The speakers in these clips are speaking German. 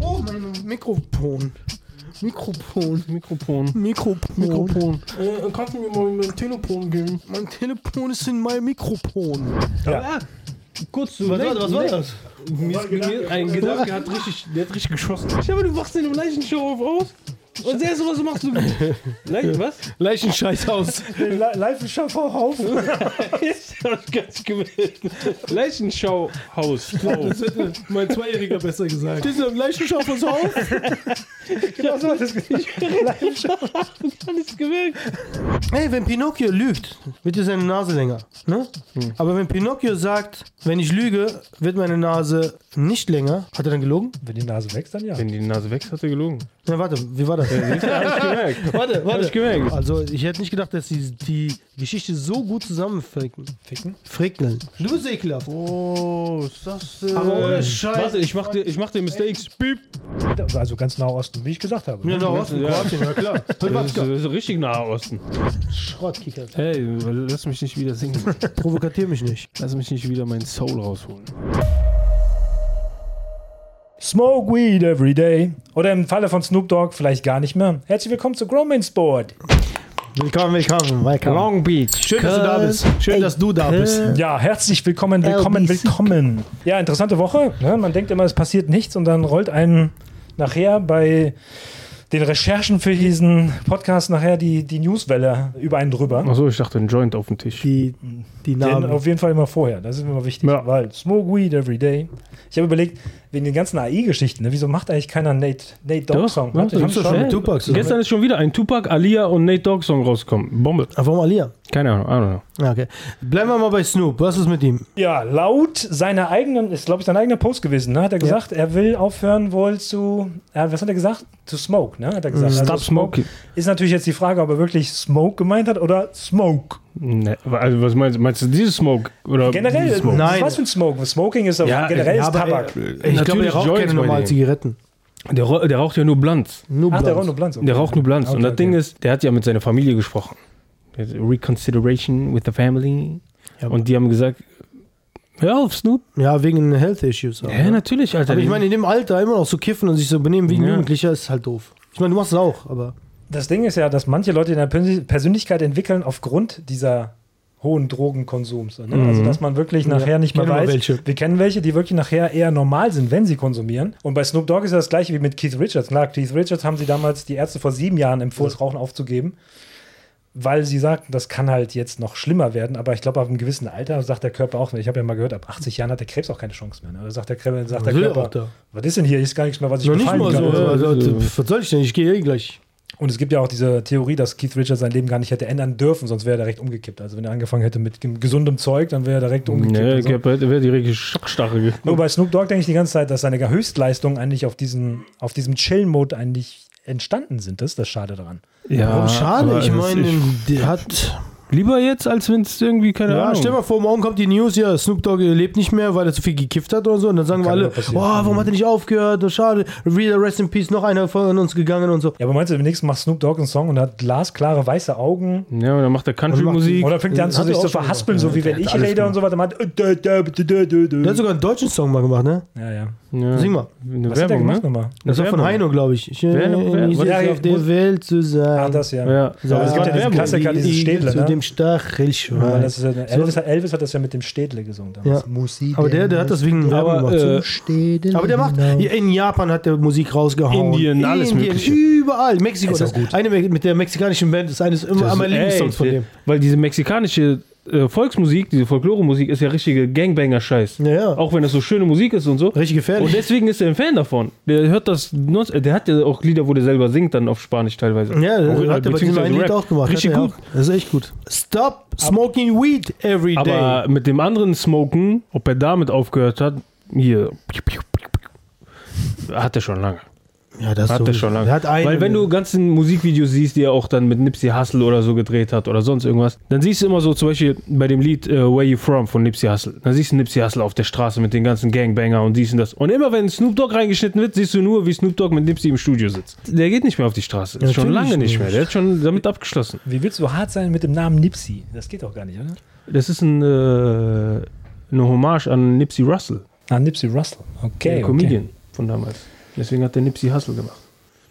Oh, mein Mikrofon. Mikrofon. Mikrofon. Mikrofon. Mikrofon. Äh, kannst du mir mal mein Telefon geben? Mein Telefon ist in meinem Mikrofon. Ja. Kurz zu Was war, was war das? Mir ist mir ein Gedanke hat richtig, der hat richtig geschossen. Ich habe, du machst den im Leichenshow auf aus. Und sehr sowas machst du. Leich, was? Leichenscheiß aus. Live im Schafferhaus. Jetzt hab ich ganz gewählt. Leichenschauhaus. Frau. Mein Zweijähriger besser gesagt. Das ist ein Leichenschauß aus Haus. genau so hat das Gesicht. Alles gewählt. Hey, wenn Pinocchio lügt, wird ja seine Nase länger. Ne? Aber wenn Pinocchio sagt, wenn ich lüge, wird meine Nase nicht länger, hat er dann gelogen? Wenn die Nase wächst, dann ja. Wenn die Nase wächst, hat er gelogen. Na, warte, wie war das? Hab ich gemerkt. warte, Hab warte. ich gemerkt. Also, ich hätte nicht gedacht, dass sie die Geschichte so gut zusammenfricken. Ficken? Frickeln. Du bist ekelhaft. Oh, ist das. Äh, Aber ohne Scheiß. Warte, ich mach, dir, ich mach dir Mistakes. Piep. Also ganz nah Osten, wie ich gesagt habe. Ja, da Osten, Ja. Kroatien, ja klar. Das ist, das ist richtig nahe Osten. Schrottkicker. Hey, lass mich nicht wieder singen. Provokatier mich nicht. Lass mich nicht wieder meinen Soul rausholen. Smoke weed every day. Oder im Falle von Snoop Dogg vielleicht gar nicht mehr. Herzlich willkommen zu Gromans Board. Willkommen, willkommen, willkommen. Long Beach. Schön, dass du da bist. Schön, dass du da bist. Ja, herzlich willkommen, willkommen, willkommen. Ja, interessante Woche. Ne? Man denkt immer, es passiert nichts und dann rollt einen nachher bei den Recherchen für diesen Podcast nachher die, die Newswelle über einen drüber. Achso, ich dachte ein Joint auf dem Tisch. Die, die Den Namen. auf jeden Fall immer vorher. Das ist immer wichtig. Ja. Weil Smoke Weed every day. Ich habe überlegt, wegen den ganzen AI-Geschichten, ne, wieso macht eigentlich keiner Nate, Nate Dogg-Song? Haben gibt's doch schon- Tupac. Gestern ist schon wieder ein Tupac, Alia und Nate Dogg Song rausgekommen. Bombe. Ah, warum Alia? Keine Ahnung, I don't know. Ja, okay. Bleiben wir mal bei Snoop. Was ist mit ihm? Ja, laut seiner eigenen, ist glaube ich sein eigener Post gewesen, ne? hat er gesagt, er will aufhören wohl zu, äh, was hat er gesagt? To smoke, ne? Hat er gesagt. Stop Also smoking. Ist natürlich jetzt die Frage, ob er wirklich Smoke gemeint hat oder Smoke. Ne, also was meinst du? Meinst du dieses Smoke? Oder Generell, dieses Smoke? Nein. was für ein Smoke? Smoking ist aber Ja, generell ist aber, Tabak. Ich glaube, der Natürlich raucht keine normalen. Zigaretten. Der, der raucht ja nur Blunts. Nur Ach, der Blunts. raucht nur Blunts. okay. Der raucht nur Blunts. und Okay, das okay. Ding ist, der hat ja mit seiner Familie gesprochen. Der Reconsideration with the family. Ja, und die haben gesagt, hör auf, Snoop. Ja, wegen Health Issues. auch, Ja, ne? natürlich, Alter. Aber ich meine, in dem Alter immer noch so kiffen und sich so benehmen wie ein Ja. Jugendlicher ist halt doof. Ich meine, du machst es auch, aber. Das Ding ist ja, dass manche Leute in der Persönlichkeit entwickeln aufgrund dieser hohen Drogenkonsums. Ne? Also, dass man wirklich nachher Ja, nicht mehr weiß. welche. Wir kennen welche, die wirklich nachher eher normal sind, wenn sie konsumieren. Und bei Snoop Dogg ist ja das gleiche wie mit Keith Richards. Klar, Keith Richards haben sie damals die Ärzte vor sieben Jahren empfohlen, das Rauchen aufzugeben. Weil sie sagten, das kann halt jetzt noch schlimmer werden, aber ich glaube, ab einem gewissen Alter sagt der Körper auch, ich habe ja mal gehört, ab 80 Jahren hat der Krebs auch keine Chance mehr. Ne? Da sagt der, Krebs, sagt der er Körper, was ist denn hier? Ist gar nichts mehr, was ich Noch nicht befallen mal kann. so. Ja, Also, also- was soll ich denn? Ich gehe eh gleich. Und es gibt ja auch diese Theorie, dass Keith Richards sein Leben gar nicht hätte ändern dürfen, sonst wäre er direkt umgekippt. Also wenn er angefangen hätte mit gesundem Zeug, dann wäre er direkt umgekippt. Nee, so. der wäre die richtige Schockstarre. Nur bei Snoop Dogg denke ich die ganze Zeit, dass seine Höchstleistungen eigentlich auf, diesen, auf diesem Chill-Mode eigentlich entstanden sind. Das ist das Schade daran. Ja, Warum schade? Ich meine, der hat. Lieber jetzt, als wenn es irgendwie, keine Ja, Ahnung. stell mal vor, morgen kommt die News, ja, Snoop Dogg lebt nicht mehr, weil er zu viel gekifft hat oder so. Und dann sagen wir alle, oh, warum hat er nicht aufgehört? Oh, schade. Reader, rest in peace, noch einer von uns gegangen und so. Ja, aber meinst du, demnächst macht Snoop Dogg einen Song und hat glasklare weiße Augen? Ja, und dann macht er Country-Musik. Oder fängt er an, Hat zu sich zu verhaspeln, so wie wenn der ich hat rede und so weiter. Meint, äh. Der hat sogar einen deutschen Song mal gemacht, ne? Ja, ja. Ja. Sing mal. Eine Was hat er Werbung, gemacht ne? nochmal? Das war von. Heino, glaube ich. Ja, auf der Welt zu sein. Ah, das ja. Ja. So, Aber es gibt ja diesen. Klassiker, dieses Zu ne? Stachelschwein. Ja, das ist, äh, Elvis, hat- Elvis hat das ja mit dem Städle gesungen damals. Ja. Musik. Aber der, der hat das wegen Werbung Aber, gemacht. äh, Städel Aber der macht, in Japan hat der Musik rausgehauen. Indien, alles Mögliche. Überall. Mexiko. Ist auch Das gut. eine mit der mexikanischen Band ist eines immer meiner Lieblingssongs von dem. Weil diese mexikanische äh, Volksmusik, diese Folklore-Musik ist ja richtige Gangbanger-Scheiß. Ja, ja. Auch wenn das so schöne Musik ist und so. Richtig gefährlich. Und deswegen ist er ein Fan davon. Der hört das, nur- der hat ja auch Lieder, wo der selber singt, dann auf Spanisch teilweise. ja, das Auch, äh, hat er bei diesem einen Lied auch gemacht. Richtig gut. Das ist echt gut. Stop smoking weed every day. Aber mit dem anderen Smoken, ob er damit aufgehört hat, hier, hat er schon lange. Ja, das Hat so- er schon lange. Weil wenn du ganzen Musikvideos siehst, die er auch dann mit Nipsey Hussle oder so gedreht hat oder sonst irgendwas, dann siehst du immer so zum Beispiel bei dem Lied äh, Where You From von Nipsey Hussle. Dann siehst du Nipsey Hussle auf der Straße mit den ganzen Gangbanger und dies und das. Und immer wenn Snoop Dogg reingeschnitten wird, siehst du nur, wie Snoop Dogg mit Nipsey im Studio sitzt. Der geht nicht mehr auf die Straße. Ja, schon lange nicht mehr. Der hat schon damit abgeschlossen. Wie willst du hart sein mit dem Namen Nipsey? Das geht doch gar nicht, oder? Das ist ein, äh, eine Hommage an Nipsey Russell. Ah, Nipsey Russell. Okay. der okay. Comedian von damals. Deswegen hat der Nipsey Hustle gemacht.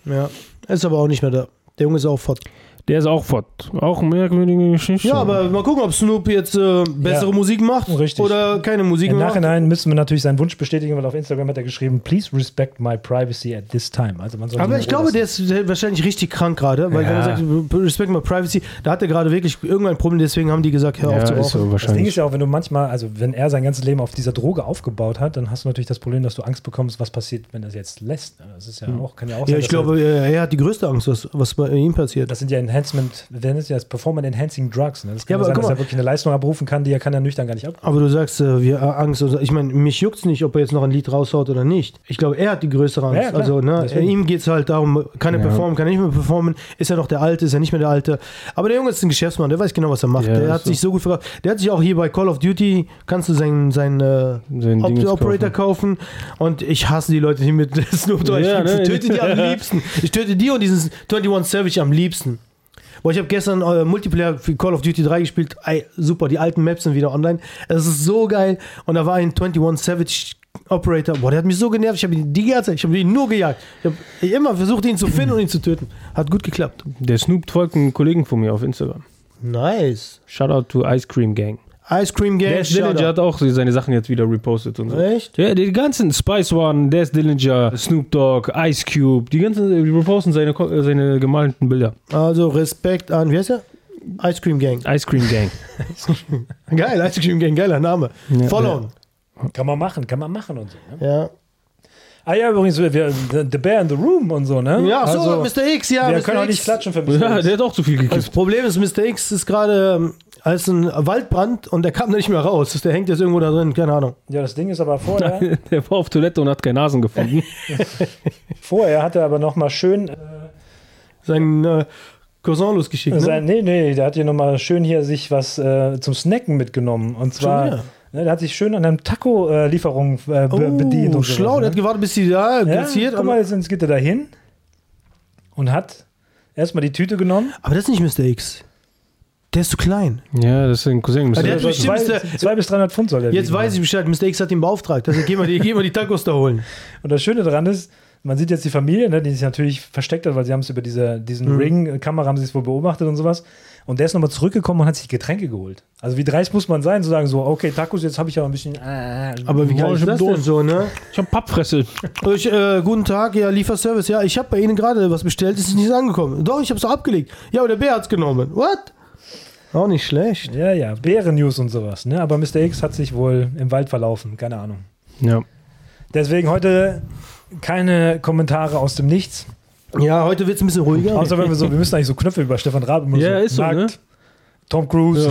Ja. Ist aber auch nicht mehr da. Der Junge ist auch fort. Der ist auch fort. Auch eine merkwürdige Geschichte. Ja, aber mal gucken, ob Snoop jetzt äh, bessere Ja. Musik macht Richtig. oder keine Musik Im macht. Nachhinein müssen wir natürlich seinen Wunsch bestätigen, weil auf Instagram hat er geschrieben, please respect my privacy at this time. Also man soll Aber ich in glaube, lassen. der ist wahrscheinlich richtig krank gerade, weil wenn Ja. er sagt, respect my privacy, da hat er gerade wirklich irgendein Problem, deswegen haben die gesagt, hör ja, auf zu ist so rauchen. Das Ding wahrscheinlich. ist ja auch, wenn du manchmal, also wenn er sein ganzes Leben auf dieser Droge aufgebaut hat, dann hast du natürlich das Problem, dass du Angst bekommst, was passiert, wenn er es jetzt lässt. Das ist ja auch, kann ja auch Ja, sein. ich dass er- glaube, er, er hat die größte Angst, was, was bei ihm passiert. Das sind ja Enhancement, wir nennen es ja das Performance Enhancing Drugs. Ne? Das kann Ja, ja, aber sein, dass er wirklich eine Leistung abrufen kann, die er kann er nüchtern gar nicht abrufen. Aber du sagst, äh, wir äh, Angst. Also, ich meine, mich juckt's nicht, ob er jetzt noch ein Lied raushaut oder nicht. Ich glaube, er hat die größere Angst. Ja, also, ne, Deswegen. ihm geht's halt darum, kann er Ja. performen, kann er nicht mehr performen. Ist er noch der Alte, ist er nicht mehr der Alte. Aber der Junge ist ein Geschäftsmann, der weiß genau, was er macht. Ja, der hat so. sich so gut verkauft. Der hat sich auch hier bei Call of Duty, kannst du seinen, seinen äh, Sein Op Operator kaufen. Und ich hasse die Leute, die mit Snoop Dogg Ja, ich ne? töte die am liebsten. Ich töte die und diesen 21 Savage am liebsten. Boah, ich habe gestern äh, Multiplayer für Call of Duty 3 gespielt. Ey, super, die alten Maps sind wieder online. Es ist so geil. Und da war ein 21 Savage Operator. Boah, der hat mich so genervt. Ich habe ihn die ganze Zeit, ich habe ihn nur gejagt. Ich habe immer versucht, ihn zu finden und ihn zu töten. Hat gut geklappt. Der Snoop folgt einen Kollegen von mir auf Instagram. Nice. Shoutout to Ice Cream Gang. Ice Cream Gang. Der ist Dillinger hat auch seine Sachen jetzt wieder repostet und so. Echt? Ja, die ganzen Spice One, der ist Dillinger, Snoop Dogg, Ice Cube, die ganzen, die reposten seine, seine gemalten Bilder. Also Respekt an, wie heißt er? Ice Cream Gang. Ice Cream Gang. Geil, Ice Cream Gang, geiler Name. Ja, Follow. Kann man machen, kann man machen und so. Ne? Ja. Ah ja, übrigens, wir, the, the Bear in the Room und so, ne? Ja, so, also, Mr. X, ja. wir Mr. können auch X. nicht klatschen für Mr. Ja, der hat auch zu viel Das gekippt. Problem ist, Mr. X ist gerade ähm, als ein Waldbrand und der kam da nicht mehr raus. Der hängt jetzt irgendwo da drin, keine Ahnung. Ja, das Ding ist aber vorher, Der war auf Toilette und hat keine Nasen gefunden. vorher hat er aber noch mal schön äh, Sein äh, Cousin losgeschickt. Ne? Sein, nee, nee, der hat hier nochmal schön hier sich was äh, zum Snacken mitgenommen. Und zwar, ne, der hat sich schön an einem Taco-Lieferung äh, be bedient. Oh, Und schlau, sowas, der hat ne? gewartet, bis die da ja, graziert. guck mal, jetzt, jetzt geht er da hin und hat erstmal die Tüte genommen. aber das ist nicht Mr. X. Der ist zu klein. ja, das ist ein Cousin. Der hat bestimmt, zwei, zwei bis 300 Pfund soll der Jetzt wiegen. weiß ich Bescheid, Mr. X hat ihn beauftragt. Also geh mal die, geh mal die Tacos da holen. Und das Schöne daran ist, man sieht jetzt die Familie, ne, die sich natürlich versteckt hat, weil sie haben es über diese, diesen Mhm. Ring-Kamera haben sie es wohl beobachtet und sowas. Und der ist nochmal zurückgekommen und hat sich Getränke geholt. Also wie dreist muss man sein, zu sagen so, okay, Tacos, jetzt habe ich aber ein bisschen... Äh, Aber wie geil Boah, ist ich das denn so, ne? Ich hab Pappfresse. Ich, äh, guten Tag, ja, Lieferservice. Ja, ich habe bei Ihnen gerade was bestellt, ist nicht angekommen. Doch, ich habe es abgelegt. Ja, aber der Bär hat's genommen. What? Auch nicht schlecht. Ja, ja, Bären-News und sowas. Ne? Aber Mr. X hat sich wohl im Wald verlaufen, keine Ahnung. Ja. Deswegen heute keine Kommentare aus dem Nichts. Ja, heute wird's ein bisschen ruhiger. Außer wenn wir so, wir müssen eigentlich so Knöpfe über Stefan Raab immer Ja, so. ist so, nackt, ne? Tom Cruise.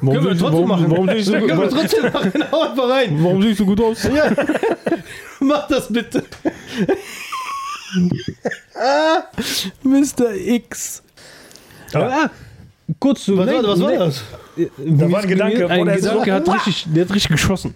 Können wir siehst du- trotzdem warum, machen. Warum siehst, du, Können wir warum, trotzdem machen. Hau einfach rein. warum siehst du gut aus? Ja. Mach das bitte. ah, Mr. X. Ah, kurz zu Was, war, was war das? Da war ein Gedanke, Ein. Gedanke hat richtig, der hat richtig geschossen.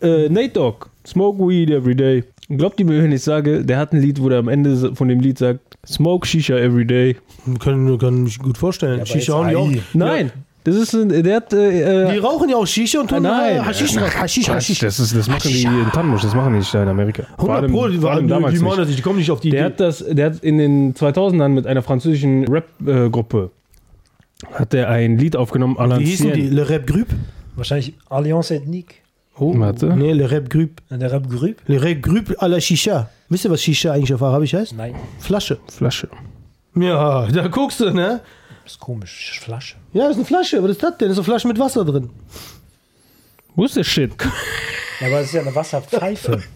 Äh, Nate Dogg, Smoke Weed Every Day. Glaubt ihr mir, wenn ich sage, der hat ein Lied, wo der am Ende von dem Lied sagt, Smoke Shisha Every Day. Können, kann mich gut vorstellen. aber Shisha haben die auch. Nein, das ist ein, der hat, äh, Die äh, rauchen ja auch Shisha und tun Nein. äh, Haschisch raus. Haschisch, Quatsch, Haschisch. das, ist, das machen die in Tanmusch, das machen die nicht da in Amerika. Vor 100 allem, Pro, die, vor allem waren, damals die, die, nicht. machen das, die kommen nicht auf die Der Idee. hat das, der hat in den 2000ern mit einer französischen Rap-Gruppe hat er ein Lied aufgenommen, à Wie hießen die? Le Rap Group? Wahrscheinlich Alliance Ethnique. Oh, Warte. Nee, Le Rap Group. Der Rap Group? Le Rap Group à la Shisha. Wisst ihr, was Shisha eigentlich auf Arabisch heißt? Nein, Flasche. Flasche. Ja, da guckst du, ne? das ist komisch. Flasche. Ja, ist eine Flasche. Was ist das denn? Das ist eine Flasche mit Wasser drin. Wo ist der Shit? Ja, aber es ist ja eine Wasserpfeife.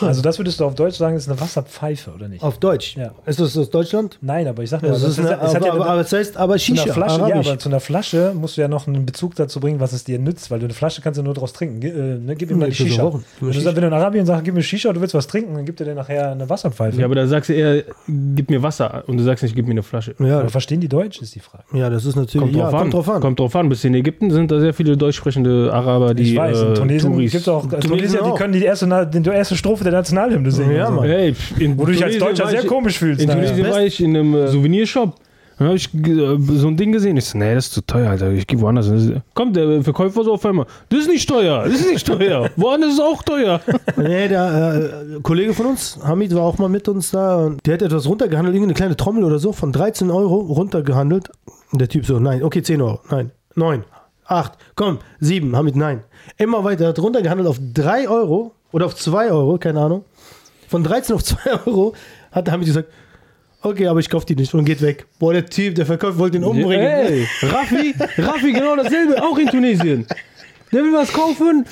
Also das würdest du auf Deutsch sagen, ist eine Wasserpfeife, oder nicht? Auf Deutsch. Ja. Ist das aus Deutschland? Nein, aber ich sag mal, Das ist ja- eine, es hat aber, ja aber, eine, aber es heißt aber zu einer Shisha. Flasche, ja, aber zu einer Flasche musst du ja noch einen Bezug dazu bringen, was es dir nützt, weil du eine Flasche kannst du nur draus trinken. Ge- Äh, ne, gib ihm mal die Shisha. Wenn du, Shisha. sagst, wenn du in Arabien sagst, gib mir Shisha, du willst was trinken, dann gibt er dir nachher eine Wasserpfeife. Ja, aber da sagst du eher, gib mir Wasser und du sagst nicht, gib mir eine Flasche. ja, aber verstehen die Deutsch, ist die Frage. ja, das ist natürlich. Kommt ja, drauf, an. kommt drauf an. Kommt drauf an. Bis in Ägypten sind da sehr viele deutsch sprechende Araber, die ich weiß, in äh, Tunesien gibt es auch Tunesien Tunesier, die können die erste, Na- die erste Strophe der Nationalhymne singen. Ja. Mann. Hey, in Wo du dich als Deutscher sehr ich- komisch fühlst. In. Tunesien war ich in einem äh, Souvenirshop Dann habe ich äh, so ein Ding gesehen. Ich so, nee, das ist zu teuer, Alter. Ich gehe woanders hin. Kommt der Verkäufer so auf einmal. Das ist nicht teuer, das ist nicht teuer. woanders ist auch teuer. Nee, der äh, Kollege von uns, Hamid, war auch mal mit uns da. Und der hat etwas runtergehandelt, irgendeine kleine Trommel oder so, von 13 Euro runtergehandelt. Und der Typ so, nein, okay, 10 Euro, nein, 9, 8, komm, 7, Hamid, nein. Immer weiter, er hat runtergehandelt auf 3 Euro oder auf 2 Euro, keine Ahnung. Von 13 auf 2 Euro hat Hamid gesagt, okay, aber ich kauf die nicht und geht weg. Boah, der Typ, der Verkäufer wollte ihn umbringen. Ey, Raffi, Raffi, genau dasselbe, auch in Tunesien. Der will was kaufen,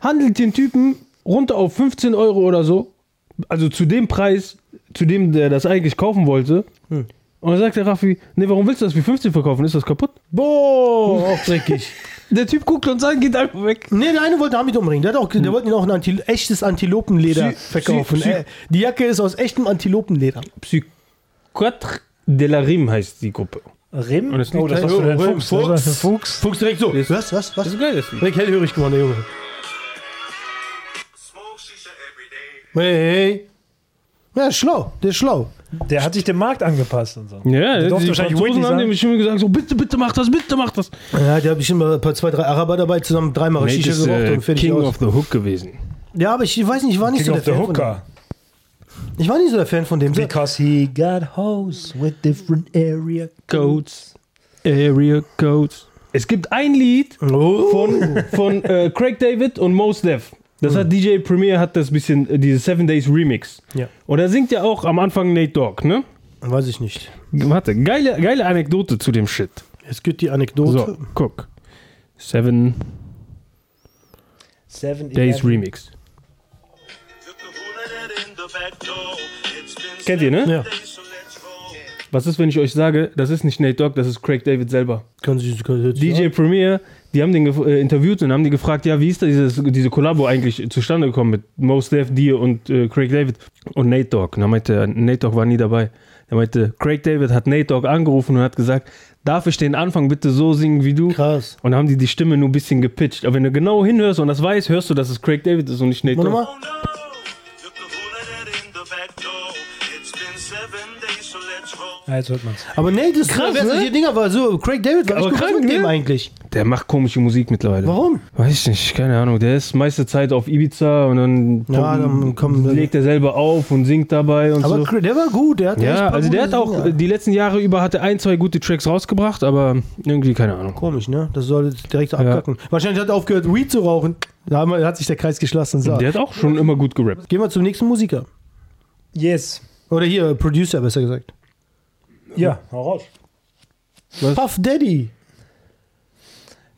handelt den Typen runter auf 15 Euro oder so. Also zu dem Preis, zu dem der das eigentlich kaufen wollte. Und dann sagt der Raffi, nee, warum willst du das für 15 verkaufen? Ist das kaputt? Boah, auch dreckig. Der Typ guckt uns an, geht einfach weg. Nee, der eine wollte Hamid umbringen. Der, hat auch, der wollte ihn auch ein Antil echtes Antilopenleder Psy- verkaufen. Psy- Äh, die Jacke ist aus echtem Antilopenleder. Psychiatre de la Rime heißt die Gruppe. Rim? Und es oh, das den Oh, Fuchs. Das war für den Fuchs. Fuchs direkt so. Ist- Was, was, was? Das ist geil, das Lied. Direkt hellhörig geworden, der Junge. Smoke shisha every day. Hey, hey. Ja, ist schlau. Der ist schlau. Der hat sich dem Markt angepasst und so. Ja, Der die wahrscheinlich Franzosen haben dem schon gesagt, so, bitte, bitte mach das, bitte mach das. Ja, der hat bestimmt mal ein paar, zwei, drei Araber dabei, zusammen dreimal Shisha ist geraucht äh, und fertig King aus. of the Hook gewesen. Ja, aber ich weiß nicht, ich war nicht King so der Fan von dem. Hooker. Ich war nicht so der Fan von dem. Because he got hoes with different area Codes, Area Codes. Es gibt ein Lied Oh. von, von äh, Craig David und Mos Def. Das hat DJ Premier hat das bisschen, äh, diese Seven Days Remix. Ja. Und da singt ja auch am Anfang Nate Dogg, ne? Weiß ich nicht. Warte, geile, geile Anekdote zu dem Shit. Es gibt die Anekdote. So, guck. Seven Seven Days Eleven. Remix. Kennt ihr, ne? Ja. Was ist, wenn ich euch sage, das ist nicht Nate Dogg, das ist Craig David selber? Können Sie, können Sie DJ Premier, die haben den äh, interviewt und haben die gefragt, ja, wie ist da dieses, diese Kollabo eigentlich zustande gekommen mit Mos Def, dir und äh, Craig David und Nate Dogg. Und dann meinte er, Nate Dogg war nie dabei. Er meinte, Craig David hat Nate Dogg angerufen und hat gesagt, darf ich den Anfang bitte so singen wie du? Krass. Und dann haben die die Stimme nur ein bisschen gepitcht. Aber wenn du genau hinhörst und das weißt, hörst du, dass es Craig David ist und nicht Nate Dogg. Ja, jetzt hört man's. Aber nee, das Krass, wer ne? die Dinger war so. Craig David war Aber echt krank, mit dem ne? eigentlich? Der macht komische Musik mittlerweile. Warum? Weiß ich nicht, keine Ahnung. Der ist meiste Zeit auf Ibiza und dann, Ja, dann kommen- legt er selber auf und singt dabei und Aber so. Cra- der war gut. Der hat Ja, also der hat auch Dinger. die letzten Jahre über hatte ein, zwei gute Tracks rausgebracht, aber irgendwie keine Ahnung. Komisch, ne? Das soll jetzt direkt so abkacken. Wahrscheinlich hat er aufgehört, Weed zu rauchen. Da hat sich der Kreis geschlossen. So. Der hat auch schon immer gut gerappt. Gehen wir zum nächsten Musiker. Yes. Oder hier, Producer, besser gesagt. Ja, hau raus. Puff Daddy.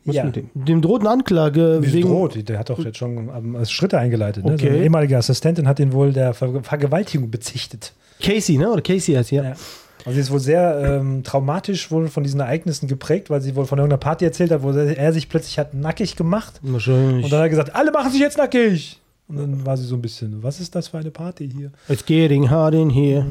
Was Ja. dem? Dem drohten Anklage Wieso wegen. droht? Der hat doch jetzt schon ähm, Schritte eingeleitet. Ne? Okay. Seine ehemalige Assistentin hat ihn wohl der Ver Vergewaltigung bezichtet. Casey, ne? Oder Casey heißt hier. Ja. Also sie ist wohl sehr ähm, traumatisch wohl von diesen Ereignissen geprägt, weil sie wohl von irgendeiner Party erzählt hat, wo er sich plötzlich hat nackig gemacht. Wahrscheinlich. Und dann hat er gesagt, alle machen sich jetzt nackig. Und dann war sie so ein bisschen, was ist das für eine Party hier? It's getting hard in here.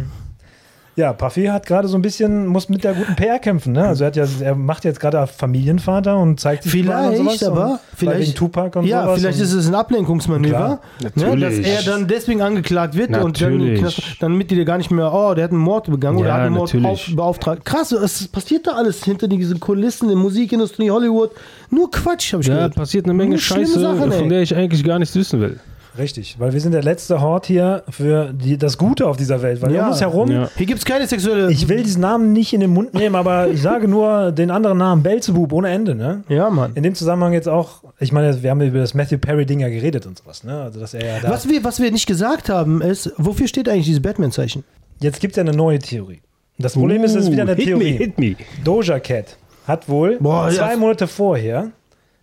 Ja, Puffy hat gerade so ein bisschen, muss mit der guten PR kämpfen. Ne? Also er, hat ja, er macht jetzt gerade Familienvater und zeigt sich überall und Vielleicht, sowas aber und vielleicht, wegen Tupac und ja, sowas. vielleicht und ist es ein Ablenkungsmanöver, ne, dass natürlich. er dann deswegen angeklagt wird und dann, Natürlich. Knast- damit die gar nicht mehr, oh, der hat einen Mord begangen oder Ja, hat einen Mord natürlich. auf, beauftragt. Krass, es passiert da alles hinter diesen Kulissen in Musikindustrie, Hollywood. Nur Quatsch, habe ich Da gehört. passiert eine Menge Nur Scheiße, Sachen, von der ich eigentlich gar nichts wissen will. Richtig, weil wir sind der letzte Hort hier für die, das Gute auf dieser Welt. Weil Ja. um uns herum, Ja. Hier gibt es keine sexuelle. ich will diesen Namen nicht in den Mund nehmen, aber ich sage nur den anderen Namen, Belzebub, ohne Ende. Ne? ja, Mann. In dem Zusammenhang jetzt auch, ich meine, wir haben über das Matthew Perry-Ding ja geredet und sowas. Ne? Also, dass er ja da. Was wir, was wir nicht gesagt haben, ist, wofür steht eigentlich dieses Batman-Zeichen? Jetzt gibt es ja eine neue Theorie. Das Problem ist, es ist wieder eine Uh, hit Theorie. Me, hit me. Doja Cat hat wohl Boah, zwei. Monate vorher,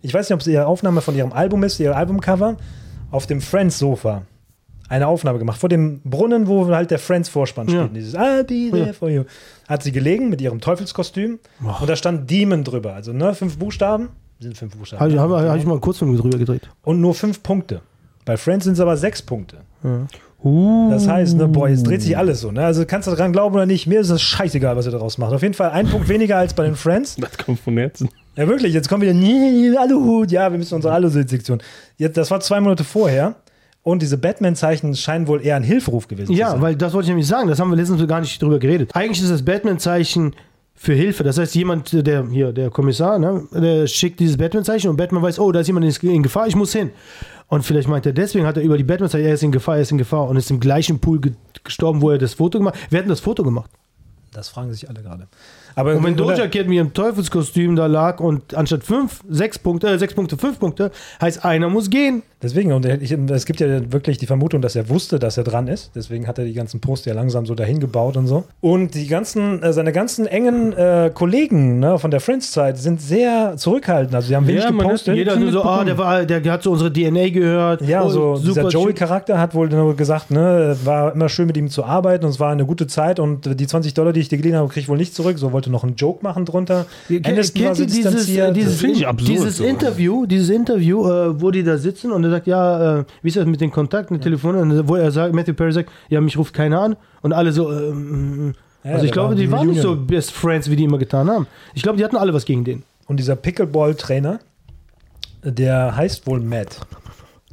ich weiß nicht, ob es ihre Aufnahme von ihrem Album ist, ihr Albumcover, auf dem Friends-Sofa eine Aufnahme gemacht. Vor dem Brunnen, wo halt der Friends-Vorspann Ja. steht. Dieses I'll be there Ja. for you. Hat sie gelegen mit ihrem Teufelskostüm und da stand Demon drüber. Also ne, fünf Buchstaben. Sind fünf Buchstaben. Habe ich, hab, hab ich mal einen Kurzfilm drüber gedreht. und nur fünf Punkte. Bei Friends sind es aber sechs Punkte. Uh, Das heißt, ne, boah, jetzt dreht sich alles so. Ne? Also kannst du daran glauben oder nicht, mir ist es scheißegal, was ihr daraus macht. Auf jeden Fall ein Punkt weniger als bei den Friends. das kommt von Herzen. Ja, wirklich, jetzt kommen wieder, nee, Aluhut, ja, wir müssen unsere Aluhut-Sektion. Jetzt, das war zwei Monate vorher und diese Batman-Zeichen scheinen wohl eher ein Hilferuf gewesen zu Ja, sein. weil das wollte ich nämlich sagen. Das haben wir letztens gar nicht drüber geredet. Eigentlich ist das Batman-Zeichen für Hilfe. Das heißt, jemand, der hier, der Kommissar, ne, der schickt dieses Batman-Zeichen und Batman weiß, oh, da ist jemand in Gefahr, ich muss hin. Und vielleicht meint er, deswegen hat er über die Batman-Zeichen, er ist in Gefahr, er ist in Gefahr und ist im gleichen Pool ge gestorben, wo er das Foto gemacht hat. Wer hat denn das Foto gemacht? Das fragen sich alle gerade. Aber Und wenn Doja Cat mit ihrem Teufelskostüm da lag und anstatt fünf, sechs Punkte, äh, sechs Punkte, fünf Punkte, heißt einer muss gehen. Deswegen, und ich, es gibt ja wirklich die Vermutung, dass er wusste, dass er dran ist. Deswegen hat er die ganzen Poster ja langsam so dahin gebaut und so. Und die ganzen, äh, seine ganzen engen äh, Kollegen ne, von der Friends-Zeit sind sehr zurückhaltend. Also, sie haben wenig Ja, man gepostet. Jeder nur so, ah, der, war, der hat zu unserer DNA gehört. Ja, oh, so dieser shit. Joey-Charakter hat wohl nur gesagt, ne, war immer schön mit ihm zu arbeiten und es war eine gute Zeit und die 20 Dollar, die ich dir geliehen habe, kriege ich wohl nicht zurück. So wollte noch einen Joke machen drunter. Kennt so ihr dieses, äh, dieses, absurd dieses so. Interview, dieses Interview, äh, wo die da sitzen und er sagt, ja, äh, wie ist das mit den Kontakten, mit Telefon, und wo er sagt, Matthew Perry sagt, ja, mich ruft keiner an und alle so, ähm, Ja, also ich glaube, die die waren nicht so. Best Friends, wie die immer getan haben. Ich glaube, die hatten alle was gegen den. Und dieser Pickleball-Trainer, der heißt wohl Matt.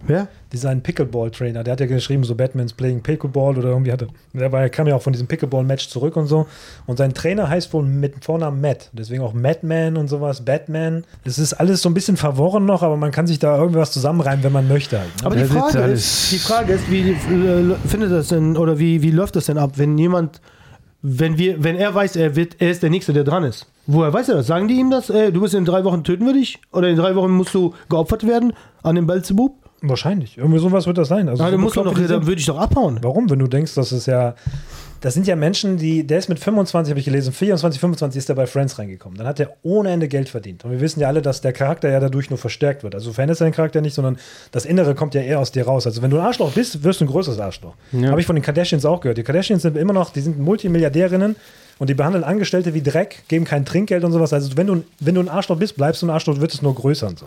Wer? Dieser ein Pickleball-Trainer, der hat ja geschrieben, so Batman's playing Pickleball oder irgendwie hatte. Der war, kam ja auch von diesem Pickleball-Match zurück und so. Und sein Trainer heißt wohl mit Vornamen Matt. Deswegen auch Madman und sowas, Batman. Es ist alles so ein bisschen verworren noch, aber man kann sich da irgendwas zusammenreimen, wenn man möchte. Halt, ne? Aber die Frage, ist, die Frage ist, wie äh, findet das denn oder wie, wie läuft das denn ab, wenn jemand, wenn wir, wenn er weiß, er wird, er ist der Nächste, der dran ist. Woher weiß er das? Sagen die ihm das? Ey, du bist in drei Wochen töten wir dich? Oder in drei Wochen musst du geopfert werden an dem Belzebub? Wahrscheinlich. Irgendwie sowas wird das sein. Also so bekloppt doch, die dann würde ich doch abhauen. Warum? Wenn du denkst, das ist ja. Das sind ja Menschen, die. Der ist mit 25, habe ich gelesen, 24, 25 ist er bei Friends reingekommen. Dann hat er ohne Ende Geld verdient. Und wir wissen ja alle, dass der Charakter ja dadurch nur verstärkt wird. Also du veränderst deinen Charakter nicht, sondern das Innere kommt ja eher aus dir raus. Also wenn du ein Arschloch bist, wirst du ein größeres Arschloch. Ja. Habe ich von den Kardashians auch gehört. Die Kardashians sind immer noch, die sind Multimilliardärinnen und die behandeln Angestellte wie Dreck, geben kein Trinkgeld und sowas. Also wenn du, wenn du ein Arschloch bist, bleibst du ein Arschloch, wird es nur größer und so.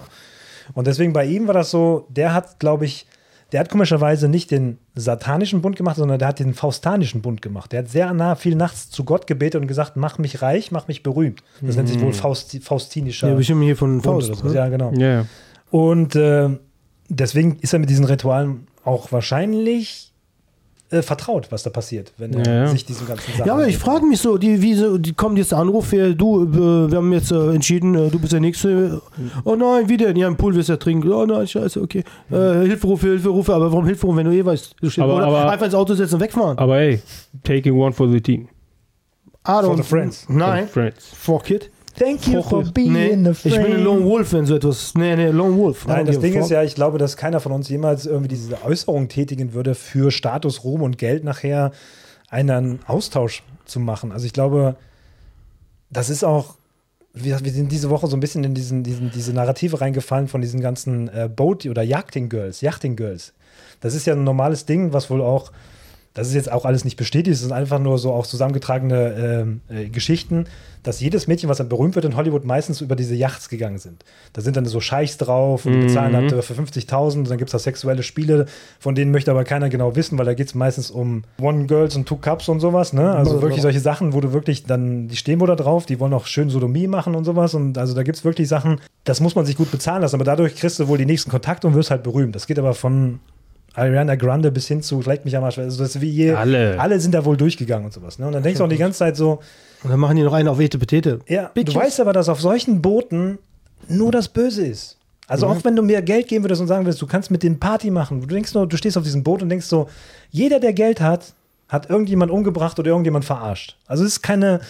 Und deswegen bei ihm war das so, der hat, glaube ich, der hat komischerweise nicht den satanischen Bund gemacht, sondern der hat den faustanischen Bund gemacht. Der hat sehr nah, viel nachts zu Gott gebetet und gesagt, mach mich reich, mach mich berühmt. Das nennt sich wohl Fausti faustinischer Ja, bestimmt hier von Bund Faust. oder so. ne? Ja, genau. Ja. Und äh, deswegen ist er mit diesen Ritualen auch wahrscheinlich äh, vertraut, was da passiert, wenn er Ja, ja. sich diesen ganzen Sachen Ja, aber ich frage mich so, die, wie so, die kommt jetzt der Anruf, ja, du, äh, wir haben jetzt äh, entschieden, äh, du bist der Nächste. Oh nein, wie denn? Ja, im Pool wirst du ertrinken. Oh nein, scheiße, okay. Äh, Hilferufe, Hilferufe, aber warum Hilferufe, wenn du eh weißt? Du stehst, Aber- oder aber- einfach ins Auto setzen und wegfahren. Aber ey, taking one for the team. I don't- For the friends. Nein, Friends. fuck it. Thank you for being Nee, a ich bin ein Lone Wolf, wenn so etwas. Nee, nee, Lone Wolf. I Nein, das Ding ist ja, ich glaube, dass keiner von uns jemals irgendwie diese Äußerung tätigen würde, für Status, Ruhm und Geld nachher einen Austausch zu machen. Also ich glaube, das ist auch, wir, wir sind diese Woche so ein bisschen in diesen, diesen, diese Narrative reingefallen von diesen ganzen äh, Boat- oder Yachting Girls, Yachting Girls. Das ist ja ein normales Ding, was wohl auch, das ist jetzt auch alles nicht bestätigt, es sind einfach nur so auch zusammengetragene ähm, äh, Geschichten, dass jedes Mädchen, was dann berühmt wird in Hollywood, meistens über diese Yachts gegangen sind. Da sind dann so Scheichs drauf und die bezahlen halt äh, für 50.000 und dann gibt es da sexuelle Spiele, von denen möchte aber keiner genau wissen, weil da geht es meistens um One Girls und Two Cups und sowas, ne? Also wirklich solche Sachen, wo du wirklich dann, die stehen wohl da drauf, die wollen auch schön Sodomie machen und sowas und also da gibt es wirklich Sachen, das muss man sich gut bezahlen lassen, aber dadurch kriegst du wohl die nächsten Kontakte und wirst halt berühmt. Das geht aber von Ariana Grande bis hin zu, vielleicht mich am Arsch, also das ist wie je, Alle. alle sind da wohl durchgegangen und sowas, ne? Und dann denkst du auch die ganze Zeit so, Und dann machen die noch einen auf Etepetete. ja, Bitches. du weißt aber, dass auf solchen Booten nur das Böse ist. Also auch wenn du mir Geld geben würdest und sagen würdest, du kannst mit dem Party machen, du denkst nur, du stehst auf diesem Boot und denkst so, jeder, der Geld hat, hat irgendjemand umgebracht oder irgendjemand verarscht. Also es ist keine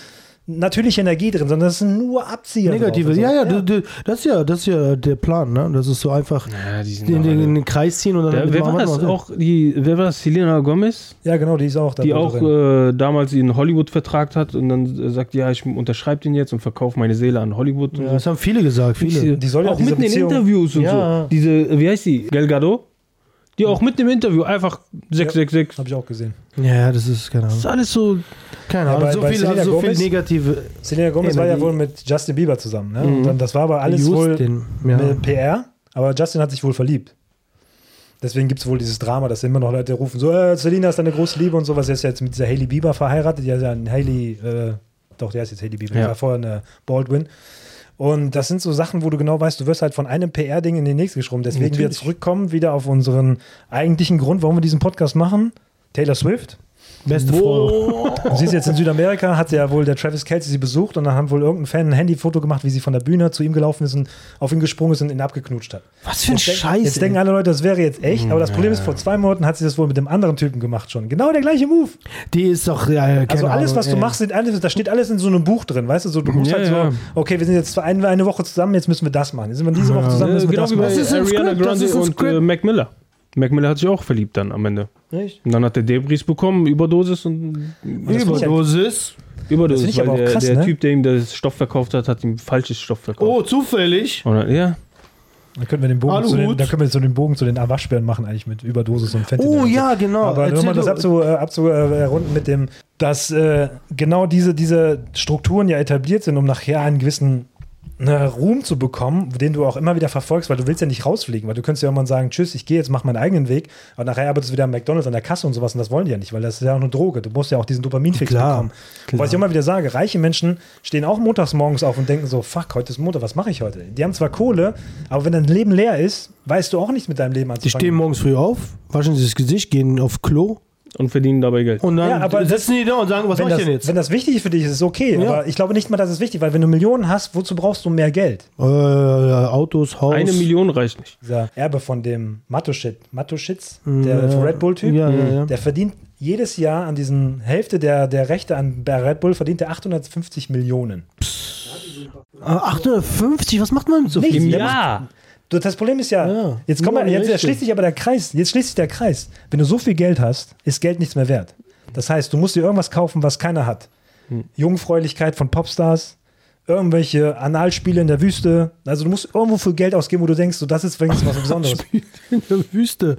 natürliche Energie drin, sondern es sind nur Abzieher. Negative. so. Ja, ja, Du, du, das, ist ja, das ist ja der Plan, ne? Das ist so einfach Ja, in, den, in den Kreis ziehen und dann. Der, wer war das auch? Die, wer war das? Selena Gomez? ja, genau, die ist auch da Die auch drin. äh, damals ihren Hollywood vertragt hat und dann äh, sagt, ja, ich unterschreibe den jetzt und verkaufe meine Seele an Hollywood. Und Ja, so. das haben viele gesagt, viele. Die soll ja auch mitten in Interviews und Ja. so. Diese, wie heißt die? Gal Gadot? Die auch mitten im Interview einfach 666. Habe ich auch gesehen. Ja, das ist keine Das Ahnung. ist alles so. Keine Ja, Ahnung. bei- so bei viel, Selena so viel negative. Selena Gomez Ja, war ja wohl mit Justin Bieber zusammen. Ne? Und dann, das war aber alles wohl Justin, ja. mit PR, aber Justin hat sich wohl verliebt. Deswegen gibt es wohl dieses Drama, dass immer noch Leute rufen, so, äh, Selina ist deine große Liebe und sowas. Er ist jetzt mit dieser Hailey Bieber verheiratet. Die ist ja ein Hailey, äh, doch, der ist jetzt Hailey Bieber. Ja. Der war vorher eine Baldwin. Und das sind so Sachen, wo du genau weißt, du wirst halt von einem PR-Ding in den nächsten geschoben. Deswegen wir Natürlich. zurückkommen, wieder auf unseren eigentlichen Grund, warum wir diesen Podcast machen. Taylor Swift. Beste Frau. Du siehst jetzt in Südamerika, hat ja wohl der Travis Kelsey sie besucht und dann haben wohl irgendein Fan ein Handyfoto gemacht, wie sie von der Bühne zu ihm gelaufen ist und auf ihn gesprungen ist und ihn abgeknutscht hat. Was für ein Jetzt, denk, Scheiß. jetzt ey. denken alle Leute, das wäre jetzt echt, aber das Problem ist, vor zwei Monaten hat sie das wohl mit dem anderen Typen gemacht schon. Genau der gleiche Move. Die ist doch, ja, ja, keine Also alles, Ahnung, was du ey. machst, sind alles, da steht alles in so einem Buch drin, weißt du? So, du musst Ja, halt so, okay, wir sind jetzt eine, eine Woche zusammen, jetzt müssen wir das machen. Jetzt sind wir diese Woche zusammen, Ja, müssen wir genau das machen. Das ist ein Ariana Skript, das Grande ist ein und Skript. äh, Mac Miller. Mac Miller hat sich auch verliebt dann am Ende. Echt? Und dann hat er Debris bekommen, Überdosis und das Überdosis. Überdosis, Das weil aber auch der, krass, der ne? Typ, der ihm das Stoff verkauft hat, hat ihm falsches Stoff verkauft. Oh, zufällig. Dann, ja, Dann können wir den Bogen, zu den, dann können wir so den Bogen zu den Waschbären machen, eigentlich mit Überdosis und Fentanyl. Oh ja, genau. Aber Erzähl nur mal das du- abzu, äh, abzurunden mit dem, dass äh, genau diese, diese Strukturen ja etabliert sind, um nachher einen gewissen ne, Ruhm zu bekommen, den du auch immer wieder verfolgst, weil du willst ja nicht rausfliegen, weil du könntest ja irgendwann sagen, tschüss, ich gehe jetzt, mach meinen eigenen Weg, aber nachher arbeitest du wieder am McDonalds an der Kasse und sowas und das wollen die ja nicht, weil das ist ja auch eine Droge. Du musst ja auch diesen Dopaminfix Klar, bekommen. klar. Was ich immer wieder sage, reiche Menschen stehen auch montags morgens auf und denken so, fuck, heute ist Montag, was mache ich heute? Die haben zwar Kohle, aber wenn dein Leben leer ist, weißt du auch nicht mit deinem Leben Die anzufangen. stehen morgens früh auf, waschen sich das Gesicht, gehen auf Klo und verdienen dabei Geld. und dann Ja, aber sitzen die da und sagen, was wenn mach ich das, denn jetzt? wenn das wichtig für dich ist, ist es okay. Ja. Aber ich glaube nicht mal, dass es wichtig ist, weil wenn du Millionen hast, wozu brauchst du mehr Geld? Äh, Autos, Haus. Eine Million reicht nicht. Dieser Erbe von dem Matuschitz, Matuschitz der Red Bull-Typ, Ja, ja, ja. der verdient jedes Jahr an diesen Hälfte der, der Rechte an Red Bull verdient er 850 Millionen. Ah, 850, was macht man mit so viel? Der Ja. Das Problem ist ja, Ja, jetzt, komm mal, jetzt schließt sich aber der Kreis. Jetzt schließt sich der Kreis. Wenn du so viel Geld hast, ist Geld nichts mehr wert. Das heißt, du musst dir irgendwas kaufen, was keiner hat. Hm. Jungfräulichkeit von Popstars, irgendwelche Analspiele in der Wüste. Also du musst irgendwo viel Geld ausgeben, wo du denkst, so, das ist wenigstens was Besonderes. in der Wüste.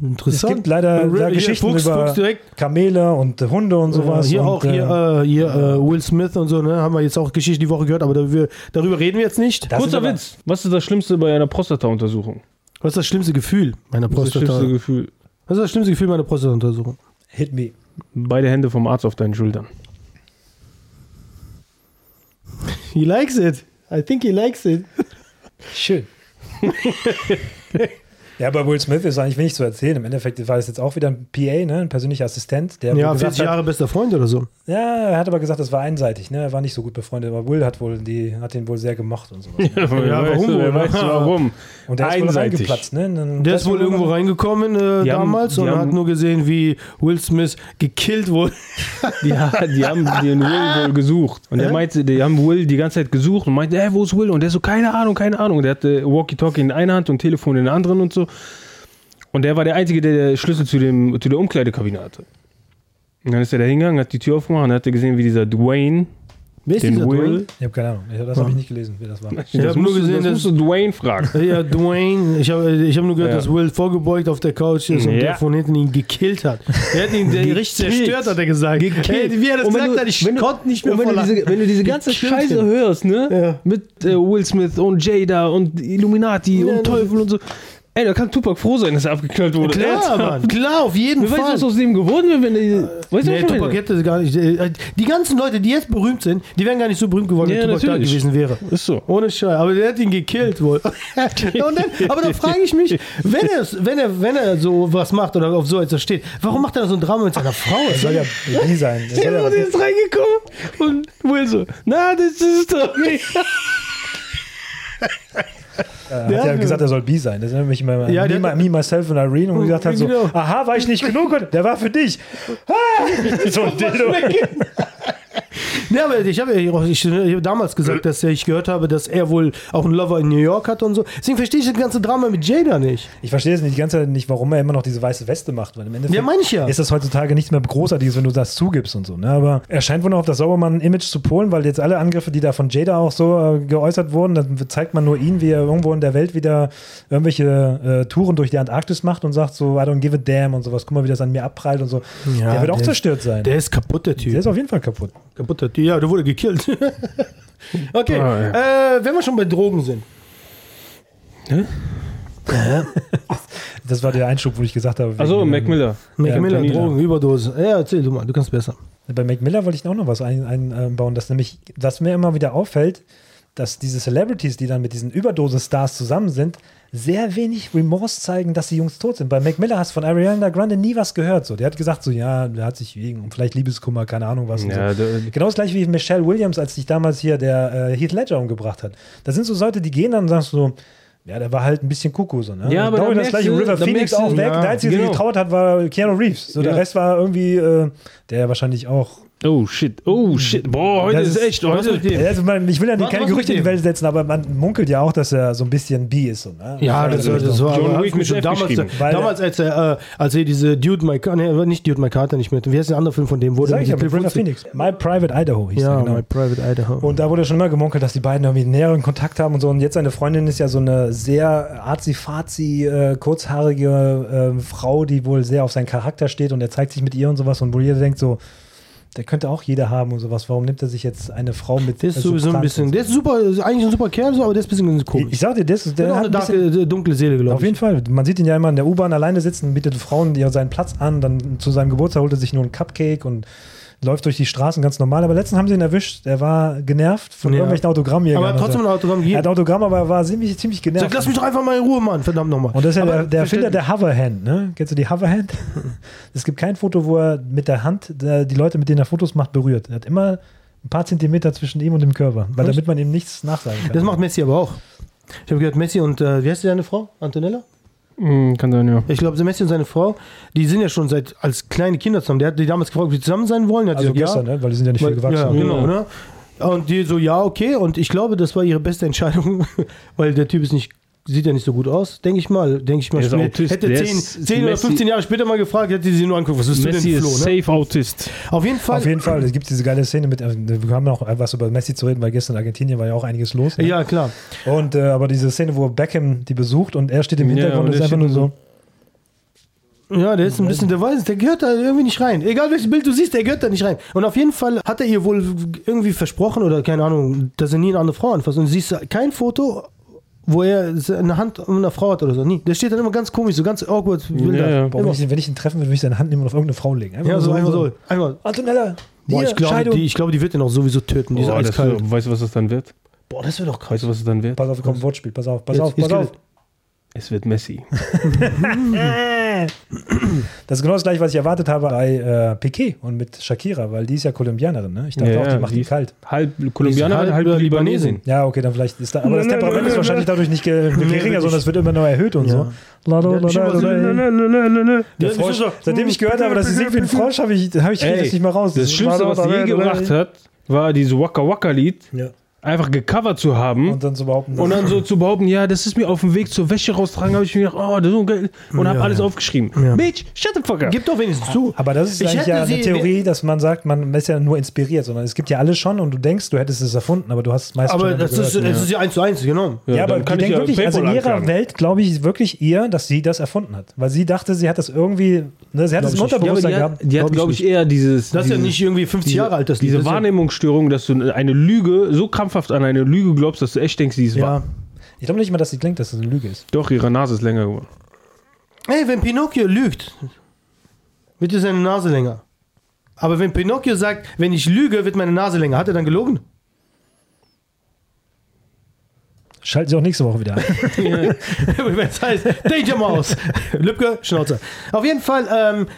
Es Interessant. gibt leider, Äh, hier, Geschichten Fuchs, über Fuchs direkt. Kamele und Hunde und sowas. hier und, auch, äh, hier, äh, hier äh, Will Smith und so, ne? Haben wir jetzt auch Geschichte die Woche gehört, aber da wir, darüber reden wir jetzt nicht. Das Kurzer Witz. Was ist das Schlimmste bei einer Prostata-Untersuchung? Was ist das schlimmste Gefühl meiner das Prostata? schlimmste Gefühl? Was ist das schlimmste Gefühl meiner Prostata-Untersuchung? Hit me. Beide Hände vom Arzt auf deinen Schultern. He likes it. I think he likes it. Schön. ja, aber Will Smith ist eigentlich wenig zu erzählen. Im Endeffekt war es jetzt auch wieder ein PA, ne? ein persönlicher Assistent, der Ja, wohl gesagt 40 Jahre bester Freund oder so. Hat, ja, er hat aber gesagt, das war einseitig. Ne? Er war nicht so gut befreundet, aber Will hat wohl die, hat ihn wohl sehr gemocht und sowas. Ne? Ja, warum weißt du, weißt du warum? Und der ist wohl Einseitig. reingeplatzt. Ne? Der ist wohl irgendwo reingekommen äh, haben- damals die und haben- hat nur gesehen, wie Will Smith gekillt wurde. Ja, die haben den Will wohl gesucht. Und er Hä? meinte, die haben Will die ganze Zeit gesucht und meinte, hey, wo ist Will? Und der so, keine Ahnung, keine Ahnung. Und der hatte Walkie-Talkie in einer Hand und Telefon in der anderen und so. Und der war der Einzige, der den Schlüssel zu, dem, zu der Umkleidekabine hatte. Und dann ist er da hingegangen, hat die Tür aufgemacht und hat er gesehen, wie dieser Dwayne, Wer ist den dieser Will, Dwayne? Ich habe keine Ahnung. Das habe ich nicht gelesen, wer das war. das, hab nur musst, du- gesehen, das dass- musst du Dwayne fragen. Ja, Dwayne. Ich habe ich hab nur gehört, Ja. dass Will vorgebeugt auf der Couch ist und Ja. der von hinten ihn gekillt hat. Er hat ihn der richtig zerstört, hat er gesagt. Ey, wie er das Und wenn gesagt du- hat, ich wenn du- konnte nicht mehr Und wenn du, diese, wenn du diese ganze Gekillt Scheiße hörst, ne? Ja. Mit äh, Will Smith und Jada und Illuminati Ja, und Teufel und so. Ey, da kann Tupac froh sein, dass er abgeknallt wurde. Klar, Mann. Klar, auf jeden Wer Fall. was aus dem geworden wäre, wenn er. Weißt du, Nee, was Tupac hätte es gar nicht. äh, Die ganzen Leute, die jetzt berühmt sind, die wären gar nicht so berühmt geworden, Ja, wenn Tupac da natürlich. gewesen wäre. Ist so. Ohne Scheiß. Aber der hat ihn gekillt wohl. Und dann, aber dann frage ich mich, wenn er, wenn, er, wenn er so was macht oder auf so etwas steht, warum macht er so ein Drama mit seiner Frau? Das soll ja die sein. Das Der was- ist reingekommen und Will so, na, das ist doch nicht. Er hat ja gesagt, er soll bi sein. Das ist nämlich immer Ja, me, me, myself und Irene und gesagt hat so, Genau. aha, war ich nicht genug und der war für dich. Ah! so ein Dildo. Ja, aber ich habe ja auch- ich, ich habe damals gesagt, dass ich gehört habe, dass er wohl auch einen Lover in New York hat und so. Deswegen verstehe ich das ganze Drama mit Jada nicht. Ich verstehe es nicht die ganze Zeit nicht, warum er immer noch diese weiße Weste macht, weil im Endeffekt Ja, meine ich ja. ist das heutzutage nichts mehr Großartiges, wenn du das zugibst und so. Ne? Aber er scheint wohl noch auf das Saubermann-Image zu polen, weil jetzt alle Angriffe, die da von Jada auch so äh, geäußert wurden, dann zeigt man nur ihn, wie er irgendwo in der Welt wieder irgendwelche äh, Touren durch die Antarktis macht und sagt so, I don't give a damn und sowas. Guck mal, wie das an mir abprallt und so. Ja, der wird auch zerstört sein. Der ist kaputt, der Typ. der ist auf jeden Fall kaputt. Kaputt, der Typ. Ja, der wurde gekillt. okay, Ah, äh, wenn wir schon bei Drogen sind. Das war der Einschub, wo ich gesagt habe. Achso, wegen- Mac Miller. Mac Ja, Miller. Drogen, Überdose. Ja, erzähl du mal, du kannst besser. Bei Mac Miller wollte ich auch noch was ein- einbauen, dass nämlich, dass mir immer wieder auffällt, dass diese Celebrities, die dann mit diesen Überdosis-Stars zusammen sind, sehr wenig Remorse zeigen, dass die Jungs tot sind. Bei Mac Miller hast du von Ariana Grande nie was gehört. So. Der hat gesagt, so, ja, der hat sich wegen, und vielleicht Liebeskummer, keine Ahnung was. und Ja, so. der- Genau das gleiche wie Michelle Williams, als sich damals hier der äh, Heath Ledger umgebracht hat. Das sind so Leute, die gehen dann und sagst so, ja, der war halt ein bisschen Kuckuck. So, ne? Ja, aber Genau da das gleiche River da Phoenix auch weg. ja, der Einzige, der genau. getraut hat, war Keanu Reeves. So, der Ja. Rest war irgendwie, äh, der wahrscheinlich auch Oh shit, oh shit. Boah, heute Das ist echt. Heute, Also man, ich will ja Was- keine Gerüchte in die? Welt setzen, aber man munkelt ja auch, dass er so ein bisschen bi ist. So, ne? Ja, das, Also, war- das war John Wick mit damals, damals als er, äh, als er diese Dude My Carter, nee, nicht Dude My Carter nicht mit, wie heißt der andere Film von dem, wurde Sag ich ja, mit Phoenix. My Private Idaho hieß Ja, er, genau. My Private Idaho. Und da wurde schon immer gemunkelt, dass die beiden irgendwie einen näheren Kontakt haben und so. Und jetzt seine Freundin ist ja so eine sehr arzi-fazi, äh, kurzhaarige äh, Frau, die wohl sehr auf seinen Charakter steht und er zeigt sich mit ihr und sowas. Und wo jeder denkt so, der könnte auch jeder haben und sowas. Warum nimmt er sich jetzt eine Frau mit der ist äh, sowieso ein bisschen, der ist super, eigentlich ein super Kerl, so, aber der ist ein bisschen komisch. Ich sag dir, das, ist- Der der hat eine darke, dunkle Seele, glaube Auf ich. jeden Fall. Man sieht ihn ja immer in der U-Bahn alleine sitzen, bietet Frauen seinen Platz an, dann zu seinem Geburtstag holt er sich nur einen Cupcake und läuft durch die Straßen ganz normal. Aber letztens haben sie ihn erwischt. Er war genervt von Ja. irgendwelchen Autogrammjägern. Aber er hat trotzdem ein Autogramm Er gegeben. hat Autogramm, aber er war ziemlich, ziemlich genervt. Sag, lass mich doch einfach mal in Ruhe, Mann, verdammt nochmal. und das ist ja Aber der, der Erfinder der Hoverhand, ne? Kennst du die Hoverhand? es gibt kein Foto, wo er mit der Hand der, die Leute, mit denen er Fotos macht, berührt. Er hat immer ein paar Zentimeter zwischen ihm und dem Körper, weil damit man ihm nichts nachsagen kann. Das macht Messi aber auch. Ich habe gehört, Messi und, äh, wie heißt deine Frau? Antonella? Hm, kann sein, ja. Ich glaube, Messi und seine Frau, die sind ja schon seit als kleine Kinder zusammen. Der hat die damals gefragt, ob sie zusammen sein wollen. Hat also gesagt, gestern, ne? weil die sind ja nicht viel Weil- gewachsen. Ja, Ja. genau, ne? Und die so, ja, okay. Und ich glaube, das war ihre beste Entscheidung, weil der Typ ist nicht, sieht ja nicht so gut aus, denke ich mal. Denke ich mal. Ist Autist, hätte der 10, ist- 10 oder Messi- 15 Jahre später mal gefragt, hätte sie nur angeguckt, was ist Messi denn ist Flo, ne? safe Autist. Auf jeden Fall. Auf jeden Fall, es gibt diese geile Szene mit, äh, wir haben noch was über Messi zu reden, weil gestern in Argentinien war ja auch einiges los. Ne? Ja, klar. Und äh, aber diese Szene, wo Beckham die besucht und er steht im Ja, Hintergrund und und ist einfach nur so. Ja, der ist ein bisschen, der weiß, der gehört da irgendwie nicht rein. Egal welches Bild du siehst, der gehört da nicht rein. Und auf jeden Fall hat er ihr wohl irgendwie versprochen oder keine Ahnung, dass er nie eine andere Frau anfasst. Und du siehst kein Foto, wo er eine Hand an einer Frau hat oder so. Nie. Der steht dann immer ganz komisch, so ganz awkward. Will Ja, da. ja. Boah, wenn, ich, wenn ich ihn treffen würde, würde ich seine Hand nehmen und auf irgendeine Frau legen. Einfach Ja, so einfach so. Einfach. Antonella, Boah, ich glaube, die, ich glaube, die wird den auch sowieso töten. Die ist Boah, das, eiskalt. weißt du, was das dann wird? Boah, das wäre doch krass. Weißt du, was es dann wird? Pass auf, kommt ein Wortspiel. Pass auf, pass Jetzt- auf, pass auf. Es wird Messi. Das ist genau das gleiche, was ich erwartet habe bei äh, Piquet und mit Shakira, weil die ist ja Kolumbianerin. Ne? Ich dachte Ja, auch, die macht die kalt. Halb Kolumbianerin, halb halb, Libanesin. Ja, okay, dann vielleicht ist da. Aber das Temperament ist wahrscheinlich dadurch nicht ge geringer, sondern es wird immer noch erhöht und so. Frosch, seitdem ich gehört habe, dass sie singt wie ein Frosch, habe ich, hab ich krieg Ey, das nicht mehr raus. Das Schlimmste, was sie je gebracht hat, war dieses Waka Waka Lied Ja. Einfach gecovert zu haben. Und dann zu behaupten, Und dann so zu behaupten, ja, das ist mir auf dem Weg zur Wäsche raustragen, habe ich mir gedacht, oh, das ist so geil. Und habe Ja, alles ja. aufgeschrieben. Ja. Bitch, shut the fuck up. Gib doch wenigstens zu. Aber das ist Ich eigentlich ja eine Theorie, dass man sagt, man ist ja nur inspiriert, sondern es gibt ja alles schon und du denkst, du hättest es erfunden, aber du hast es meistens Aber schon das ist, das ist ja eins zu eins genommen. Ja, aber kann ich denkt ja wirklich, also in ihrer anklagen. Welt glaube ich wirklich ihr, dass sie das erfunden hat. Weil sie dachte, sie hat das irgendwie, ne, sie hat es im Unterbewusstsein gehabt. die hat glaube ich, eher dieses. Das ist ja nicht irgendwie 50 diese, Jahre alt, das. Diese Wahrnehmungsstörung, dass du eine Lüge so krampfhaft an eine Lüge glaubst, dass du echt denkst, die ist wahr. Ja. Ich glaube nicht mal, dass sie klingt, dass das eine Lüge ist. Doch, ihre Nase ist länger geworden. Ey, wenn Pinocchio lügt, wird dir seine Nase länger. Aber wenn Pinocchio sagt, wenn ich lüge, wird meine Nase länger, hat er dann gelogen? Schalten sie auch nächste Woche wieder ein. das heißt, Danger Mouse. Lübcke, Schnauze. Auf jeden Fall,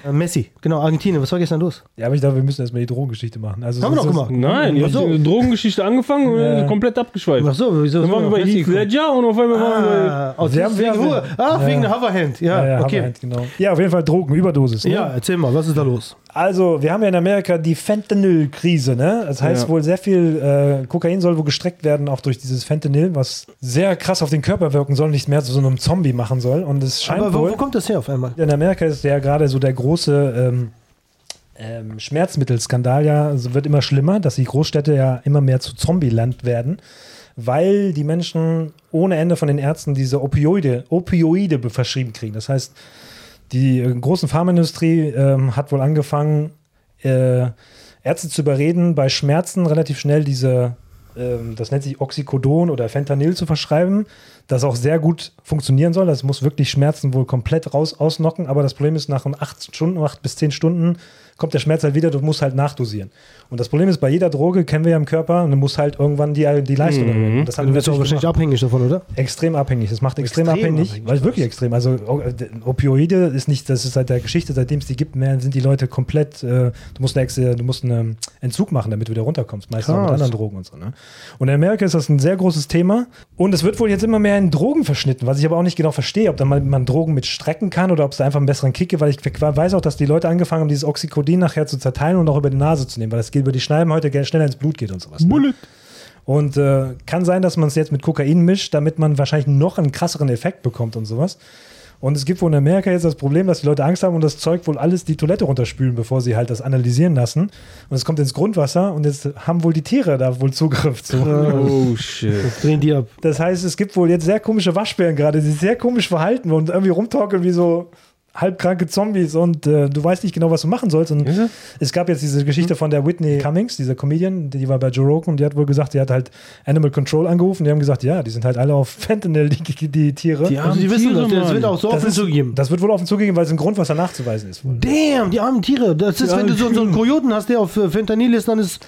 ähm, Messi, genau, Argentinien, was war gestern los? ja, aber ich glaube, wir müssen erstmal die Drogengeschichte machen. Also Haben wir noch gemacht. Nein, habt so. die Drogengeschichte angefangen und Ja. komplett abgeschweift. Ach so, wieso? Dann waren wir bei Heath Ledger und auf einmal waren wir Ah, aus Wir haben- wir wegen haben- Ruhe. Ah, Ja. wegen der Hoverhand. Ja, Ja, ja, okay. Genau. ja, auf jeden Fall Drogen, Überdosis. Ne? Ja, erzähl mal, was ist da los? Also, wir haben ja in Amerika die Fentanyl-Krise, ne? Das heißt Ja. wohl, sehr viel äh, Kokain soll wohl gestreckt werden, auch durch dieses Fentanyl, was sehr krass auf den Körper wirken soll, nicht mehr zu so einem Zombie machen soll. Und es scheint Aber wo, wohl. wo kommt das her auf einmal? In Amerika ist ja gerade so der große ähm, ähm, Schmerzmittelskandal ja, also wird immer schlimmer, dass die Großstädte ja immer mehr zu Zombieland werden, weil die Menschen ohne Ende von den Ärzten diese Opioide, Opioide be- verschrieben kriegen. Das heißt, die äh, großen Pharmaindustrie ähm, hat wohl angefangen, äh, Ärzte zu überreden, bei Schmerzen relativ schnell diese ähm, das nennt sich Oxycodon oder Fentanyl zu verschreiben, das auch sehr gut funktionieren soll. Das muss wirklich Schmerzen wohl komplett raus ausnocken, aber das Problem ist, nach acht Stunden, acht bis zehn Stunden kommt der Schmerz halt wieder, du musst halt nachdosieren. Und das Problem ist, bei jeder Droge kennen wir ja im Körper, du musst halt irgendwann die, die Leistung erhöhen. Und Das Du wir bist auch wahrscheinlich gemacht. abhängig davon, oder? Extrem abhängig. Das macht extrem, Extrem abhängig, abhängig, weil wirklich extrem. Also o- äh, Opioide ist nicht, das ist seit der Geschichte, seitdem es die gibt, mehr sind die Leute komplett. Äh, du musst eine, Ex- du musst einen Entzug machen, damit du wieder runterkommst. Meistens auch mit anderen Drogen und so. Ne? Und in Amerika ist das ein sehr großes Thema. Und es wird wohl jetzt immer mehr in Drogen verschnitten, was ich aber auch nicht genau verstehe, ob da mal man Drogen mit strecken kann oder ob es da einfach einen besseren Kick gibt, weil ich weiß auch, dass die Leute angefangen haben, dieses Oxycodin nachher zu zerteilen und auch über die Nase zu nehmen, weil das geht über die Schneiden heute gerne schneller ins Blut geht und sowas. Ne? Und äh, kann sein, dass man es jetzt mit Kokain mischt, damit man wahrscheinlich noch einen krasseren Effekt bekommt und sowas. Und es gibt wohl in Amerika jetzt das Problem, dass die Leute Angst haben und das Zeug wohl alles die Toilette runterspülen, bevor sie halt das analysieren lassen. Und es kommt ins Grundwasser und jetzt haben wohl die Tiere da wohl Zugriff zu. Oh shit. Drehen die ab. Das heißt, es gibt wohl jetzt sehr komische Waschbären gerade, die sich sehr komisch verhalten und irgendwie rumtorkeln wie so halbkranke Zombies und äh, du weißt nicht genau, was du machen sollst. Und es gab jetzt diese Geschichte von der Whitney Cummings, dieser Comedian, die war bei Joe Rogan und die hat wohl gesagt, die hat halt Animal Control angerufen. Die haben gesagt, ja, die sind halt alle auf Fentanyl, die, die Tiere. Die Also die armen wissen Tiere, das. Das wird auch so das, offen ist, zugegeben. das wird wohl offen zugegeben, weil es im Grundwasser nachzuweisen ist. Wohl. Damn, die armen Tiere. Das ist, Die wenn du so, so einen Kojoten hast, der auf äh, Fentanyl ist, dann ist.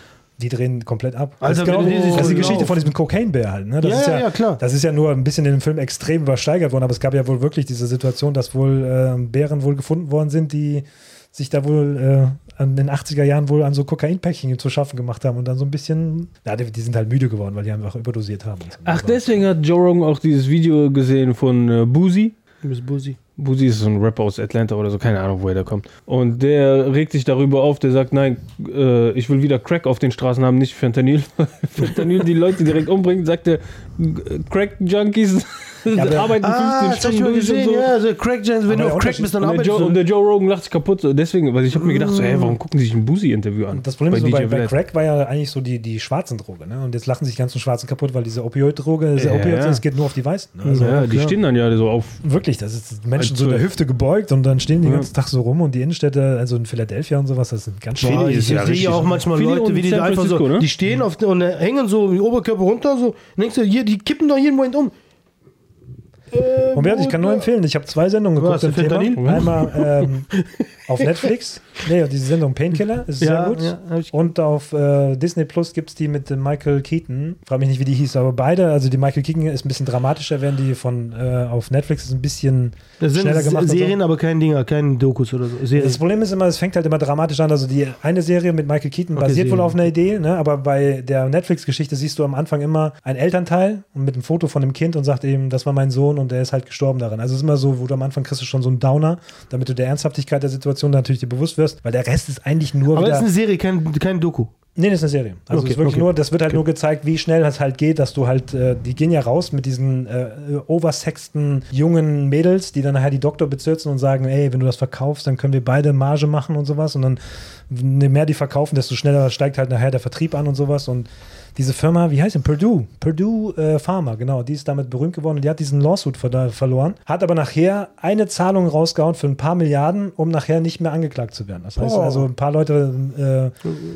Die drehen komplett ab. Also, das, ist genau, das ist die. Geschichte von diesem Cocaine-Bär halt. Ne? Das Ja, ist ja, ja, klar. Das ist ja nur ein bisschen in dem Film extrem übersteigert worden, aber es gab ja wohl wirklich diese Situation, dass wohl äh, Bären wohl gefunden worden sind, die sich da wohl äh, in den 80er Jahren wohl an so Kokainpäckchen zu schaffen gemacht haben und dann so ein bisschen, ja, die, die sind halt müde geworden, weil die einfach überdosiert haben. Ach, deswegen hat Joe Rogan auch dieses Video gesehen von äh, Boozy. Du bist Busi. Boozy ist so ein Rapper aus Atlanta oder so, keine Ahnung, woher der kommt. Und der regt sich darüber auf, der sagt, nein, äh, ich will wieder Crack auf den Straßen haben, nicht Fentanyl. Fentanyl die Leute direkt umbringt, sagt er, Crack-Junkies aber- arbeiten 15 Ah, das hab ich Stunden mal durch gesehen. und so. Ja, also Crack Giants, wenn Aber du der auf Crack bist, dann arbeitest Joe, und du. der Joe Rogan lacht sich kaputt. so. Deswegen, weil ich habe mir gedacht, so, hey, warum gucken die sich ein Boozy-Interview an? Das Problem ist, so, bei, bei? Crack war ja eigentlich so die, die schwarzen Droge. Ne? Und jetzt lachen sich die ganzen Schwarzen kaputt, weil diese Opioid-Droge, diese Ja, Opioid, ja. das geht nur auf die Weißen. Ne? Also, ja, die klar. stehen dann ja so auf. Wirklich, das ist Menschen so in Also- der Hüfte gebeugt und dann stehen die den Ja. ganzen Tag so rum und die Innenstädte, also in Philadelphia und sowas, das sind ganz schön. Philly ich ja sehe ja auch manchmal Leute, wie die einfach so, ne? die stehen auf und hängen so die Oberkörper runter, so. Und denkst du, hier, die kippen doch jeden Moment um. Äh, Und wer, ich kann nur empfehlen, ich habe zwei Sendungen Was, geguckt zum Thema. Einmal ähm, auf Netflix, nee, diese Sendung Painkiller, ist Ja, sehr gut. ja, und auf äh, Disney Plus gibt es die mit Michael Keaton. Frag mich nicht, wie die hieß, aber beide, also die Michael Keaton ist ein bisschen dramatischer, während die von äh, auf Netflix ist ein bisschen Das sind schneller gemacht. und so. Serien, aber kein Dinger, kein Dokus oder so. Serien. Das Problem ist immer, es fängt halt immer dramatisch an. Also die eine Serie mit Michael Keaton Okay, basiert wohl Serie. auf einer Idee, ne? aber bei der Netflix-Geschichte siehst du am Anfang immer ein Elternteil und mit einem Foto von dem Kind und sagt eben, das war mein Sohn und der ist halt gestorben daran. Also es ist immer so, wo du am Anfang kriegst du schon so einen Downer, damit du der Ernsthaftigkeit der Situation natürlich dir bewusst wirst, weil der Rest ist eigentlich nur aber das ist eine Serie, kein, kein Doku. Nee, das ist eine Serie. Also Okay, es ist wirklich okay. nur, das wird halt nur gezeigt, wie schnell es halt geht, dass du halt, äh, die gehen ja raus mit diesen äh, oversexten jungen Mädels, die dann nachher die Doktor bezirzen und sagen, ey, wenn du das verkaufst, dann können wir beide Marge machen und sowas. Und dann, je mehr die verkaufen, desto schneller steigt halt nachher der Vertrieb an und sowas. Und diese Firma, wie heißt die? Purdue. Purdue äh, Pharma, genau. Die ist damit berühmt geworden und die hat diesen Lawsuit ver verloren. Hat aber nachher eine Zahlung rausgehauen für ein paar Milliarden, um nachher nicht mehr angeklagt zu werden. Das heißt Boah. also, ein paar Leute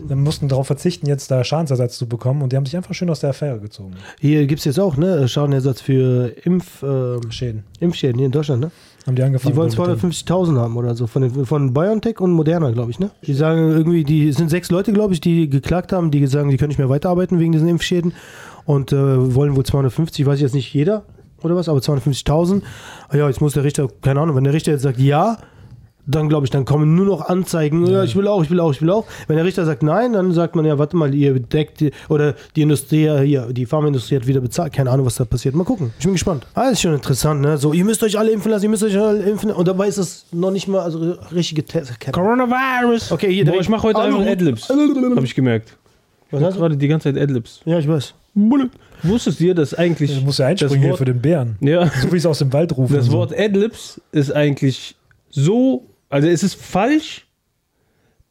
äh, mussten darauf verzichten, jetzt da Schadensersatz zu bekommen und die haben sich einfach schön aus der Affäre gezogen. Hier gibt es jetzt auch, ne? Schadenersatz für Impf, ähm, Schäden. Impfschäden hier in Deutschland, ne? Haben die angefangen. Die wollen wohl mit dem- 250.000 haben oder so von, den, von BioNTech und Moderna, glaube ich, ne? Die sagen irgendwie, die es sind sechs Leute, glaube ich, die geklagt haben, die sagen, die können nicht mehr weiterarbeiten wegen diesen Impfschäden und äh, wollen wohl 250, weiß ich jetzt nicht jeder oder was, aber 250.000. Ah Ja, jetzt muss der Richter, keine Ahnung, wenn der Richter jetzt sagt ja, dann glaube ich, dann kommen nur noch Anzeigen, ja. ich will auch, ich will auch, ich will auch. Wenn der Richter sagt nein, dann sagt man ja, warte mal, ihr deckt, die- oder die Industrie hier, die Pharmaindustrie hat wieder bezahlt, keine Ahnung, was da passiert. Mal gucken, ich bin gespannt. Ah, ist schon interessant, ne? So, ihr müsst euch alle impfen lassen, ihr müsst euch alle impfen und dabei ist es noch nicht mal, also richtige Tests. Coronavirus. Okay, hier Boah, ich mache heute einfach Adlibs. Habe ich gemerkt. Was Ich hast du? gerade die ganze Zeit Adlibs. Ja, ich weiß. Wusstest du, dass eigentlich Du musst ja einspringen das hier Wort- für den Bären. ja, So wie es aus dem Wald rufen. das. Wort Adlibs ist eigentlich so, also es ist falsch,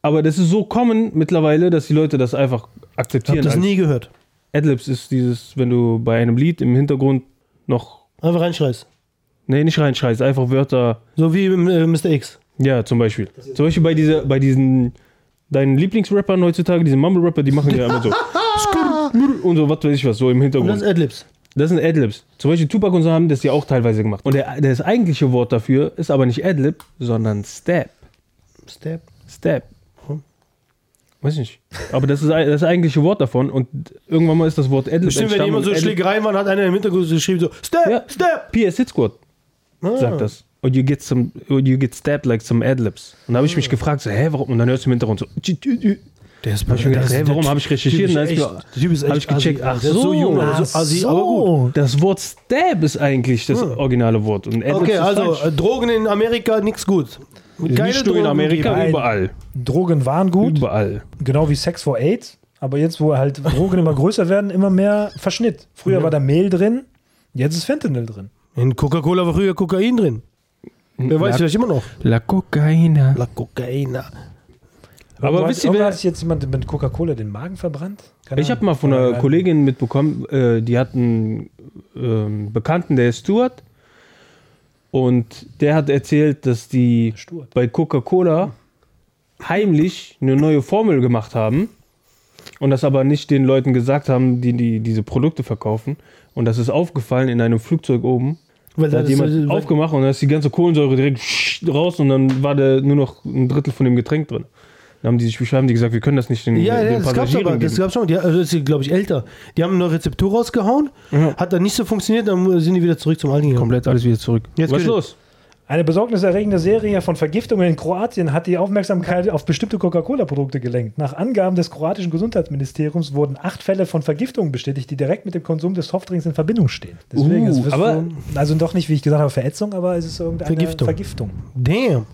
aber das ist so common mittlerweile, dass die Leute das einfach Ich akzeptieren. hab das als- nie gehört. Adlibs ist dieses, wenn du bei einem Lied im Hintergrund noch, Einfach reinschreist. nee, nicht reinschreist, einfach Wörter, So wie äh, Mr. X. ja, zum Beispiel. Zum Beispiel bei dieser, bei diesen, deinen Lieblingsrappern heutzutage, diese Mumble-Rapper, die machen ja immer so. Und so, was weiß ich was, so im Und Hintergrund. das ist Adlibs. Das sind Adlibs. Zum Beispiel Tupac und so haben das ja auch teilweise gemacht. Und der, das eigentliche Wort dafür ist aber nicht Adlib, sondern Stab. Step. Stab. Weiß ich nicht. Aber das ist das eigentliche Wort davon. Und irgendwann mal ist das Wort Adlib Bestimmt, wenn jemand so Schlägereien war, hat einer im Hintergrund geschrieben so, Step, Ja. Step. PS Hit Squad sagt das. Und you get some, you get stabbed like some Adlibs. Und da habe ich mich gefragt, so, hä, warum? Und dann hörst du im Hintergrund so. Der ist ich mir gedacht, warum habe ich recherchiert? Dann ist echt, Typ ist echt hab ich gecheckt, assi, ach so so, jung, ach so assi, so. aber gut. Das Wort Stab ist eigentlich das originale Wort. Und Okay, also falsch. äh, Drogen in Amerika, nix gut. Keine nicht nur in Amerika, überall. Drogen waren gut, Überall. genau wie Sex for AIDS. Aber jetzt, wo halt Drogen immer größer werden, immer mehr Verschnitt. Früher war da Mehl drin, jetzt ist Fentanyl drin. In Coca-Cola war früher Kokain drin. Wer weiß, La- vielleicht immer noch. La Cocaina. La Cocaina. Aber wisst ihr, wer, hat jetzt jemand mit Coca-Cola den Magen verbrannt? Keine ich habe mal von einer ein- Kollegin mitbekommen, äh, die hat einen ähm, Bekannten, der ist Stuart. Und der hat erzählt, dass die Stuart. bei Coca-Cola heimlich eine neue Formel gemacht haben und das aber nicht den Leuten gesagt haben, die, die diese Produkte verkaufen. Und das ist aufgefallen in einem Flugzeug oben. Weil Da hat jemand aufgemacht und da ist die ganze Kohlensäure direkt raus und dann war da nur noch ein Drittel von dem Getränk drin. Dann haben die sich beschweren, die gesagt, wir können das nicht den, Ja, den ja das gab's Passagieren aber, das gab's schon. Die, also das ist, glaube ich, älter. Die haben eine Rezeptur rausgehauen, hat dann nicht so funktioniert, dann sind die wieder zurück zum alten gegangen. Komplett alles wieder zurück. Jetzt Was ist los? Eine besorgniserregende Serie von Vergiftungen in Kroatien hat die Aufmerksamkeit auf bestimmte Coca-Cola-Produkte gelenkt. Nach Angaben des kroatischen Gesundheitsministeriums wurden acht Fälle von Vergiftungen bestätigt, die direkt mit dem Konsum des Softdrinks in Verbindung stehen. Deswegen Uh, ist es aber- so, also doch nicht, wie ich gesagt habe, Verätzung, aber es ist irgendeine Vergiftung. Vergiftung. Damn.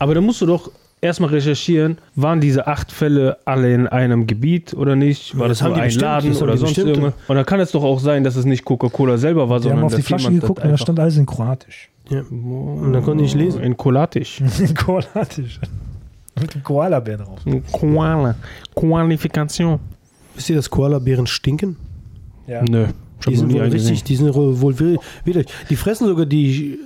Aber da musst du doch erstmal recherchieren, waren diese acht Fälle alle in einem Gebiet oder nicht? War Das das, nur die ein bestimmt, Laden oder die sonst bestimmt. irgendwas? Und dann kann es doch auch sein, dass es nicht Coca-Cola selber war, Wir sondern haben auf die Flaschen geguckt und da stand alles in Kroatisch. Ja. Und dann konnte ich lesen. in Kolatisch. In Kroatisch. Mit dem Koala-Bär drauf. Koala. Qualifikation. Wisst ihr, dass Koala-Bären stinken? Ja. Nö. Ich hab Die sind wohl richtig, die sind wohl widerlich. Die fressen sogar die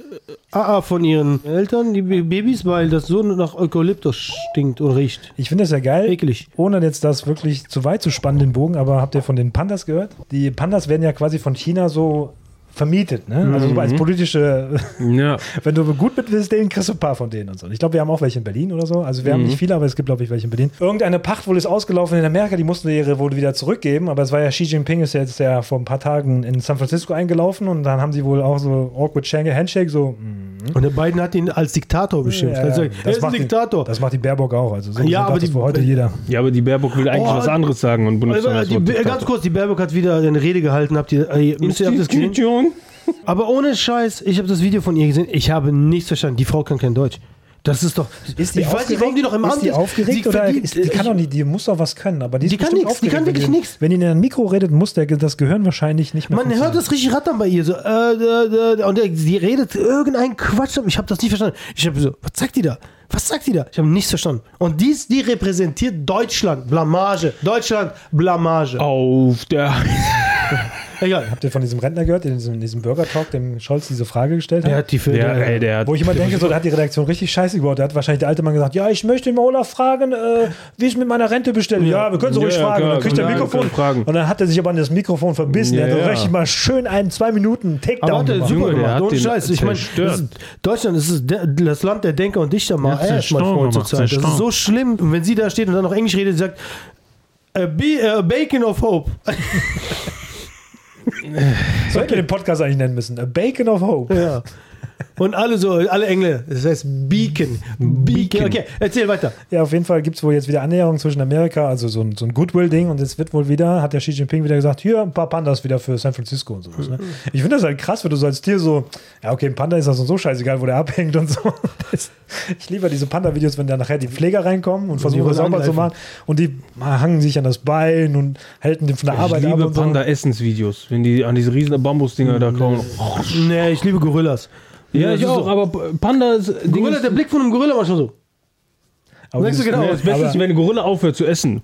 äh, AA von ihren Eltern, die Ba- Babys, weil das so nach Eukalyptus stinkt und riecht. Ich finde das ja geil. Eklig. Ohne jetzt das wirklich zu weit zu spannen, den Bogen, aber habt ihr von den Pandas gehört? Die Pandas werden ja quasi von China so vermietet, ne? Also so als politische, Ja. wenn du gut mit willst, denen kriegst du ein paar von denen und so. Ich glaube, wir haben auch welche in Berlin oder so. Also wir haben nicht viele, aber es gibt, glaube ich, welche in Berlin. Irgendeine Pacht wohl ist ausgelaufen in Amerika, die mussten ihre wohl wieder zurückgeben, aber es war ja Xi Jinping ist jetzt ja vor ein paar Tagen in San Francisco eingelaufen und dann haben sie wohl auch so awkward Handshake, so, mm, Und der Biden hat ihn als Diktator beschimpft. ja, also, das er ist ein macht die- Diktator. Das macht die Baerbock auch. Also so Ja, aber das die- für heute jeder. ja, aber die Baerbock will eigentlich Oh, was anderes sagen und benutzt Aber das die, ganz Diktator. kurz, die Baerbock hat wieder eine Rede gehalten. Habt ihr, äh, müsst ihr habt das gesehen? Aber ohne Scheiß, ich habe das Video von ihr gesehen. Ich habe nichts verstanden. Die Frau kann kein Deutsch. Das ist doch. Ist die ich weiß nicht, warum die noch im ist Amt die aufgeregt oder verdient- ist, die kann ich- doch nicht, die muss doch was können, aber die, ist Die kann nix, die kann wirklich nix. Wenn die in ein Mikro redet, muss der, das Gehirn wahrscheinlich nicht mehr Man hört das richtig rattern bei ihr. So, äh, äh, äh, und sie redet irgendeinen Quatsch. Ich habe das nicht verstanden. Ich habe so, was sagt die da? Was sagt die da? Ich habe nichts verstanden. Und dies, die repräsentiert Deutschland. Blamage. Deutschland, Blamage. Auf der. Egal. Habt ihr von diesem Rentner gehört, in diesem, in diesem Burger Talk, dem Scholz diese Frage gestellt hat? Der hat die für. Der, ey, der hat, Wo ich immer denke, so, da hat die Redaktion richtig scheiße gebaut. Da hat wahrscheinlich der alte Mann gesagt, ja, ich möchte den Olaf fragen, äh, wie ich mit meiner Rente bestelle. Ja, wir können so Ja, ruhig ja, fragen. klar, und dann kriegt er Mikrofon. fragen. Und dann hat er sich aber an das Mikrofon verbissen. Ja, der hat ja. richtig mal schön einen, zwei Minuten aber Takedown hat er gemacht. super Junge, der gemacht. hat Ohne den Scheiß. Ich meine, Deutschland ist der, das Land der Denker und Dichter mal. Ja, gemacht, zurzeit. Das ist so schlimm. Und wenn sie da steht und dann noch Englisch redet, sie sagt, a, be, a Bacon of Hope. Sollten wir den Podcast eigentlich nennen müssen. A Bacon of Hope. ja. Und alle so, alle Engländer. Das heißt Beacon. Beacon. Okay, erzähl weiter. Ja, auf jeden Fall gibt es wohl jetzt wieder Annäherung zwischen Amerika, also so ein, so ein Goodwill-Ding und es wird wohl wieder, hat der Xi Jinping wieder gesagt, hier ein paar Pandas wieder für San Francisco und sowas. Ne? Ich finde das halt krass, wenn du so als Tier so, ja okay, ein Panda ist das so scheißegal, wo der abhängt und so. Das, ich liebe diese Panda-Videos, wenn da nachher die Pfleger reinkommen und versuchen das sauber zu machen und die hangen sich an das Bein und halten den von der ich Arbeit ab liebe und so. Panda-Essensvideos. Wenn die an diese riesen Bambusdinger da kommen. Nee, ich liebe Gorillas. Ja, ich auch, so- aber Panda ist. Gorilla, der Blick von einem Gorilla manchmal so. Aber Sagst du genau. Das Beste ist, wenn eine Gorilla aufhört zu essen.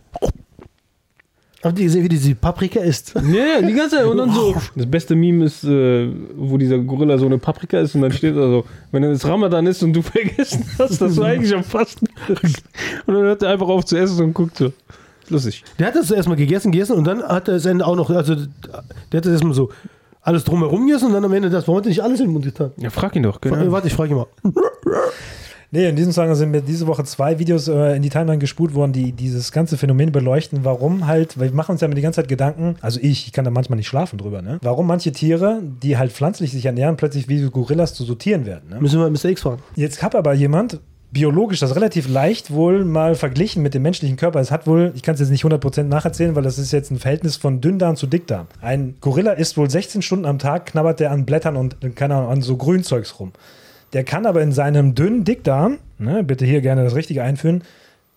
Habt ihr gesehen, wie die diese Paprika isst? Ja, ja, die ganze Zeit. Und dann so. Das beste Meme ist, äh, wo dieser Gorilla so eine Paprika ist und dann steht da so, wenn es Ramadan ist und du vergessen hast, dass du eigentlich am Fasten bist. Und dann hört er einfach auf zu essen und guckt so. Lustig. Der hat das erstmal gegessen, gegessen und dann hat er das Ende auch noch, also der hat das erstmal so alles drumherum gegessen und dann am Ende das, warum hat er nicht alles in den Mund getan? Ja, frag ihn doch. Äh, Genau. Warte, ich frage ihn mal. Nee, in diesem Zusammenhang sind mir diese Woche zwei Videos äh, in die Timeline gespult worden, die dieses ganze Phänomen beleuchten. Warum halt, weil wir machen uns ja mit die ganze Zeit Gedanken, also ich, ich kann da manchmal nicht schlafen drüber, ne? Warum manche Tiere, die halt pflanzlich sich ernähren, plötzlich wie Gorillas zu sortieren werden, ne? Müssen wir Mr. X fragen. Jetzt hat aber jemand biologisch das relativ leicht wohl mal verglichen mit dem menschlichen Körper. Es hat wohl, ich kann es jetzt nicht 100% nacherzählen, weil das ist jetzt ein Verhältnis von Dünndarm zu Dickdarm. Ein Gorilla isst wohl 16 Stunden am Tag, knabbert der an Blättern und Ahnung, an so Grünzeugs rum. Der kann aber in seinem dünnen Dickdarm, ne, bitte hier gerne das Richtige einführen,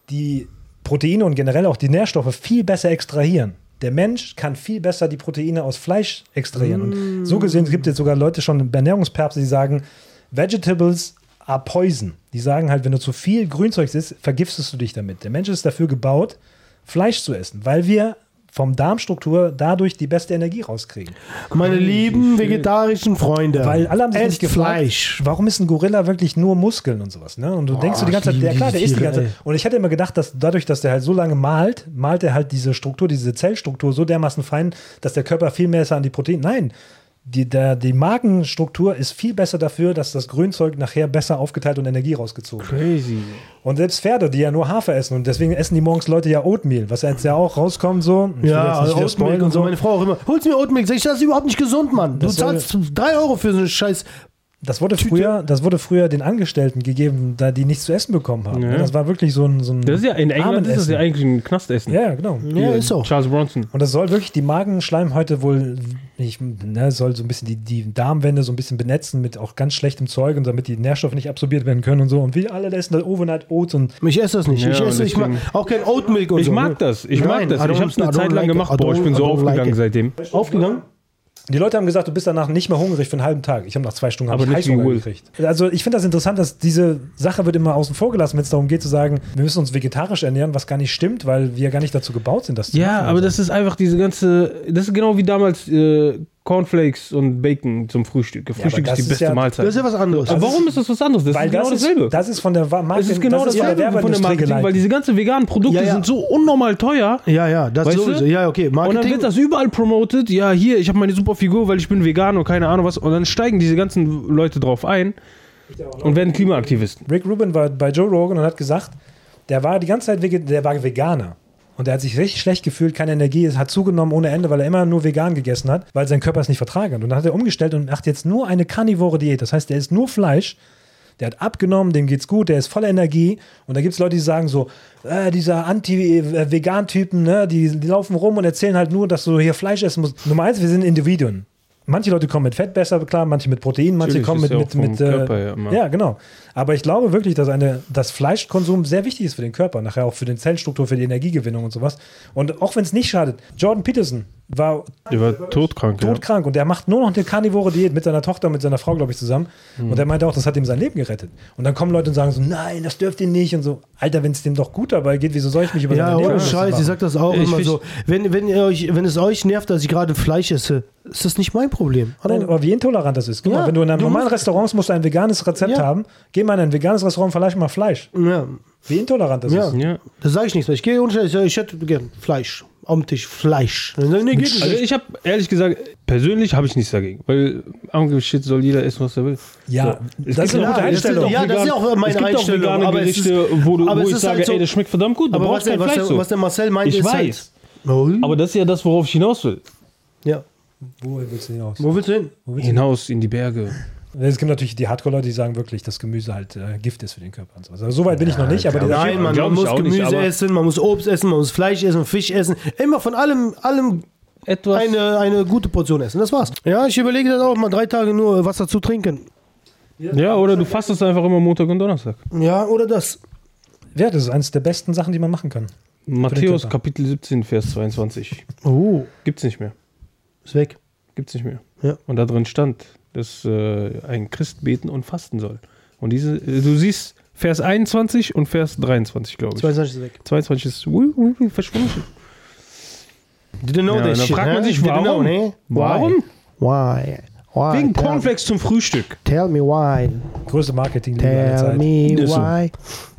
die Proteine und generell auch die Nährstoffe viel besser extrahieren. Der Mensch kann viel besser die Proteine aus Fleisch extrahieren. Und so gesehen gibt es jetzt sogar Leute schon Ernährungspäpste, die sagen, Vegetables poison. Die sagen halt, wenn du zu viel Grünzeug isst, vergiftest du dich damit. Der Mensch ist dafür gebaut, Fleisch zu essen, weil wir vom Darmstruktur dadurch die beste Energie rauskriegen. Meine lieben vegetarischen Freunde. Weil alle haben sich nicht gefragt, Fleisch. warum ist ein Gorilla wirklich nur Muskeln und sowas, ne? Und du denkst so die ganze Zeit, ja klar, der isst die ganze Zeit. Und ich hatte immer gedacht, dass dadurch, dass der halt so lange malt, malt er halt diese Struktur, diese Zellstruktur so dermaßen fein, dass der Körper viel mehr an die Proteine. Nein, die, der, die Magenstruktur ist viel besser dafür, dass das Grünzeug nachher besser aufgeteilt und Energie rausgezogen wird. Crazy. Und selbst Pferde, die ja nur Hafer essen und deswegen essen die morgens Leute ja Oatmeal, was jetzt ja auch rauskommt so. Ich Ja, also spoilern und so. Meine Frau auch immer, holst mir Oatmilk. Sag ich, das ist überhaupt nicht gesund, Mann. Du Das zahlst 3 Euro für so eine Scheiß. Das wurde, früher, das wurde früher den Angestellten gegeben, da die nichts zu essen bekommen haben. Ja. Das war wirklich so ein, so ein Das ist ja in England ist das ja eigentlich ein Knastessen. Ja, genau. Ja, ist so. Charles Bronson. Und das soll wirklich die Magenschleimhäute wohl, ich, ne, soll so ein bisschen die, die Darmwände so ein bisschen benetzen mit auch ganz schlechtem Zeug und damit die Nährstoffe nicht absorbiert werden können und so. Und wie alle essen da Overnight Oats und Ich esse das nicht. Ja, ich esse ich mag auch kein Oatmilk und Ich so. mag ne? das. Ich Nein, mag das. Ich habe es eine Zeit lang like gemacht. Boah, ich bin so like aufgegangen it. seitdem. Aufgegangen? Die Leute haben gesagt, du bist danach nicht mehr hungrig für einen halben Tag. Ich habe nach zwei Stunden Aber Heißhunger gekriegt. Also ich finde das interessant, dass diese Sache wird immer außen vor gelassen, wenn es darum geht zu sagen, wir müssen uns vegetarisch ernähren, was gar nicht stimmt, weil wir gar nicht dazu gebaut sind, das zu Ja, machen. aber das ist einfach diese ganze. Das ist genau wie damals äh, Cornflakes und Bacon zum Frühstück. Frühstück das ist die ist beste ja- Mahlzeit. Das ist ja was anderes. aber warum ist das was anderes? Das weil ist genau das dasselbe. Ist, das ist von der Marketing, es ist genau das von der dasselbe von der Marketing, weil diese ganzen veganen Produkte Ja, ja. sind so unnormal teuer. ja, ja, das Weißt sowieso. du? Ja, okay. Und dann Marketing. wird das überall promoted. Ja, hier, ich habe meine super Figur, weil ich bin vegan und keine Ahnung was. Und dann steigen diese ganzen Leute drauf ein und werden Klimaaktivisten. Rick Rubin war bei Joe Rogan und hat gesagt, der war die ganze Zeit der war Veganer. Und er hat sich richtig schlecht gefühlt, keine Energie, es hat zugenommen ohne Ende, weil er immer nur vegan gegessen hat, weil sein Körper es nicht vertragen hat. Und dann hat er umgestellt und macht jetzt nur eine karnivore Diät. Das heißt, der isst nur Fleisch, der hat abgenommen, dem geht's gut, der ist voller Energie. Und da gibt es Leute, die sagen so, äh, dieser Anti-Vegan-Typen, ne, die, die laufen rum und erzählen halt nur, dass du hier Fleisch essen musst. Nummer eins, wir sind Individuen. Manche Leute kommen mit Fett besser klar, manche mit Protein, manche Natürlich, kommen mit, ja mit, mit äh, Körper her immer. ja, genau. Aber ich glaube wirklich, dass eine, das Fleischkonsum sehr wichtig ist für den Körper, nachher auch für den Zellstruktur, für die Energiegewinnung und sowas. Und auch wenn es nicht schadet, Jordan Peterson war Der war todkrank, ja. todkrank und der macht nur noch eine karnivore Diät mit seiner Tochter, mit seiner Frau, glaube ich, zusammen. Mhm. Und er meinte auch, das hat ihm sein Leben gerettet. Und dann kommen Leute und sagen so, nein, das dürft ihr nicht und so. Alter, wenn es dem doch gut dabei geht, wieso soll ich mich über Ja, seine ohne Ernährung Scheiß, ich sag das auch Ich immer so. Wenn, wenn, ihr euch, wenn es euch nervt, dass ich gerade Fleisch esse, ist das nicht mein Problem. Nein, aber wie intolerant das ist. Guck Ja, mal, wenn du in einem du normalen Restaurant musst du ein veganes Rezept Ja. haben, geh mal in ein veganes Restaurant, vielleicht mal Fleisch. ja, Wie intolerant das Ja. ist. Ja. das sage ich nicht. Ich gehe und ich, ich hätte gern Fleisch. Am Tisch Fleisch. Nee, geht nicht. Also ich habe ehrlich gesagt, persönlich habe ich nichts dagegen, weil am Shit soll jeder essen, was er will. Ja, Es das ist eine auch- gute es gibt Einstellung. auch Ja, das ist ja auch meine es gibt Einstellung, Auch vegane aber es Gerichte, ist- wo, du, aber wo es ich ist sage, halt so- ey, das schmeckt verdammt gut. Du aber brauchst was der, was, Fleisch der, so. was der Marcel meint, Ich ist weiß. halt. Aber das ist ja das, worauf ich hinaus will. ja. Wo willst du hinaus? Wo willst du hin? Hinaus in die Berge. Es gibt natürlich die Hardcore-Leute, die sagen wirklich, dass Gemüse halt äh, Gift ist für den Körper und so. Also so weit bin ich noch nicht, aber Nein, man, man ich muss nicht, Gemüse aber- essen, man muss Obst essen, man muss Fleisch essen, Fisch essen. Immer von allem, allem Etwas. eine, eine gute Portion essen. Das war's. Ja, ich überlege das auch mal drei Tage nur Wasser zu trinken. ja, oder du fastest einfach immer Montag und Donnerstag. Ja, oder das. ja, das ist eines der besten Sachen, die man machen kann. Matthäus. Kapitel 17, Vers 22. Oh, Gibt's nicht mehr. ist weg. Gibt's nicht mehr. Ja. Und da drin stand, dass äh, ein Christ beten und fasten soll. Und diese, äh, du siehst Vers 21 und Vers 23, glaube ich. 22 ist weg. 22 ist ui, ui, verschwunden. Didn't know Ja, this dann shit, fragt man sich, warum? Know, ne? Warum? Why? Why? Wegen Cornflakes zum Frühstück. Tell me why. Größte Marketing Tell me why.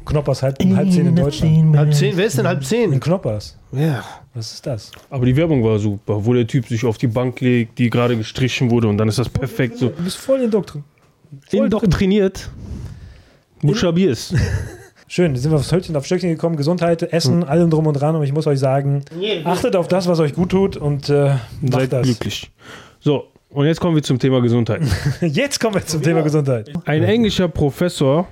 Knoppers halb, um halb zehn in Deutschland. Halb zehn, wer ist denn halb In zehn? Knoppers. Ja. Was ist das? Aber die Werbung war super, wo der Typ sich auf die Bank legt, die gerade gestrichen wurde und dann ist das perfekt so Du bist voll indoktrin. voll indoktriniert. Buchstabierst. Schön, sind wir aufs Hölzchen auf Stöckchen gekommen. Gesundheit, Essen, allem drum und dran. Und ich muss euch sagen, achtet auf das, was euch gut tut und äh, macht Seid das. glücklich. So, und jetzt kommen wir zum Thema Gesundheit. Jetzt kommen wir zum Thema Gesundheit. Ein englischer Professor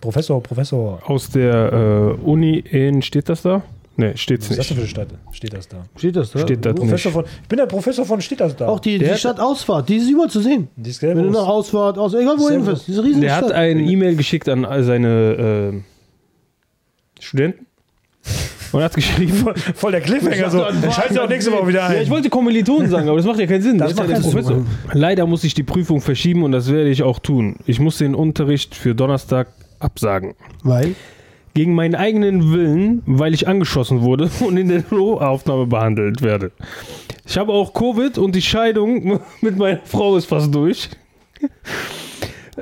Professor, Professor. aus der äh, Uni in, steht das da? Ne, steht's Was ist das nicht. für eine Stadt? Steht das da? Steht das da? Steht das Professor nicht. von, ich bin der Professor von Steht das da? Auch die, die Stadt Ausfahrt, die ist überall zu sehen. Die ist Wenn du nach Ausfahrt, aus, egal wo Sehr hinfährst, diese riesige Der hat Stadt. eine E-Mail geschickt an all seine äh, Studenten und hat geschrieben. Voll der Cliffhanger so. Dann schaltet ihr auch nächste Woche wieder Ja, ein. ich wollte Kommilitonen sagen, aber das macht ja keinen Sinn. Das ja macht keinen Professor. Leider muss ich die Prüfung verschieben und das werde ich auch tun. Ich muss den Unterricht für Donnerstag absagen. Weil? Gegen meinen eigenen Willen, weil ich angeschossen wurde und in der Notaufnahme behandelt werde. Ich habe auch Covid und die Scheidung mit meiner Frau ist fast durch.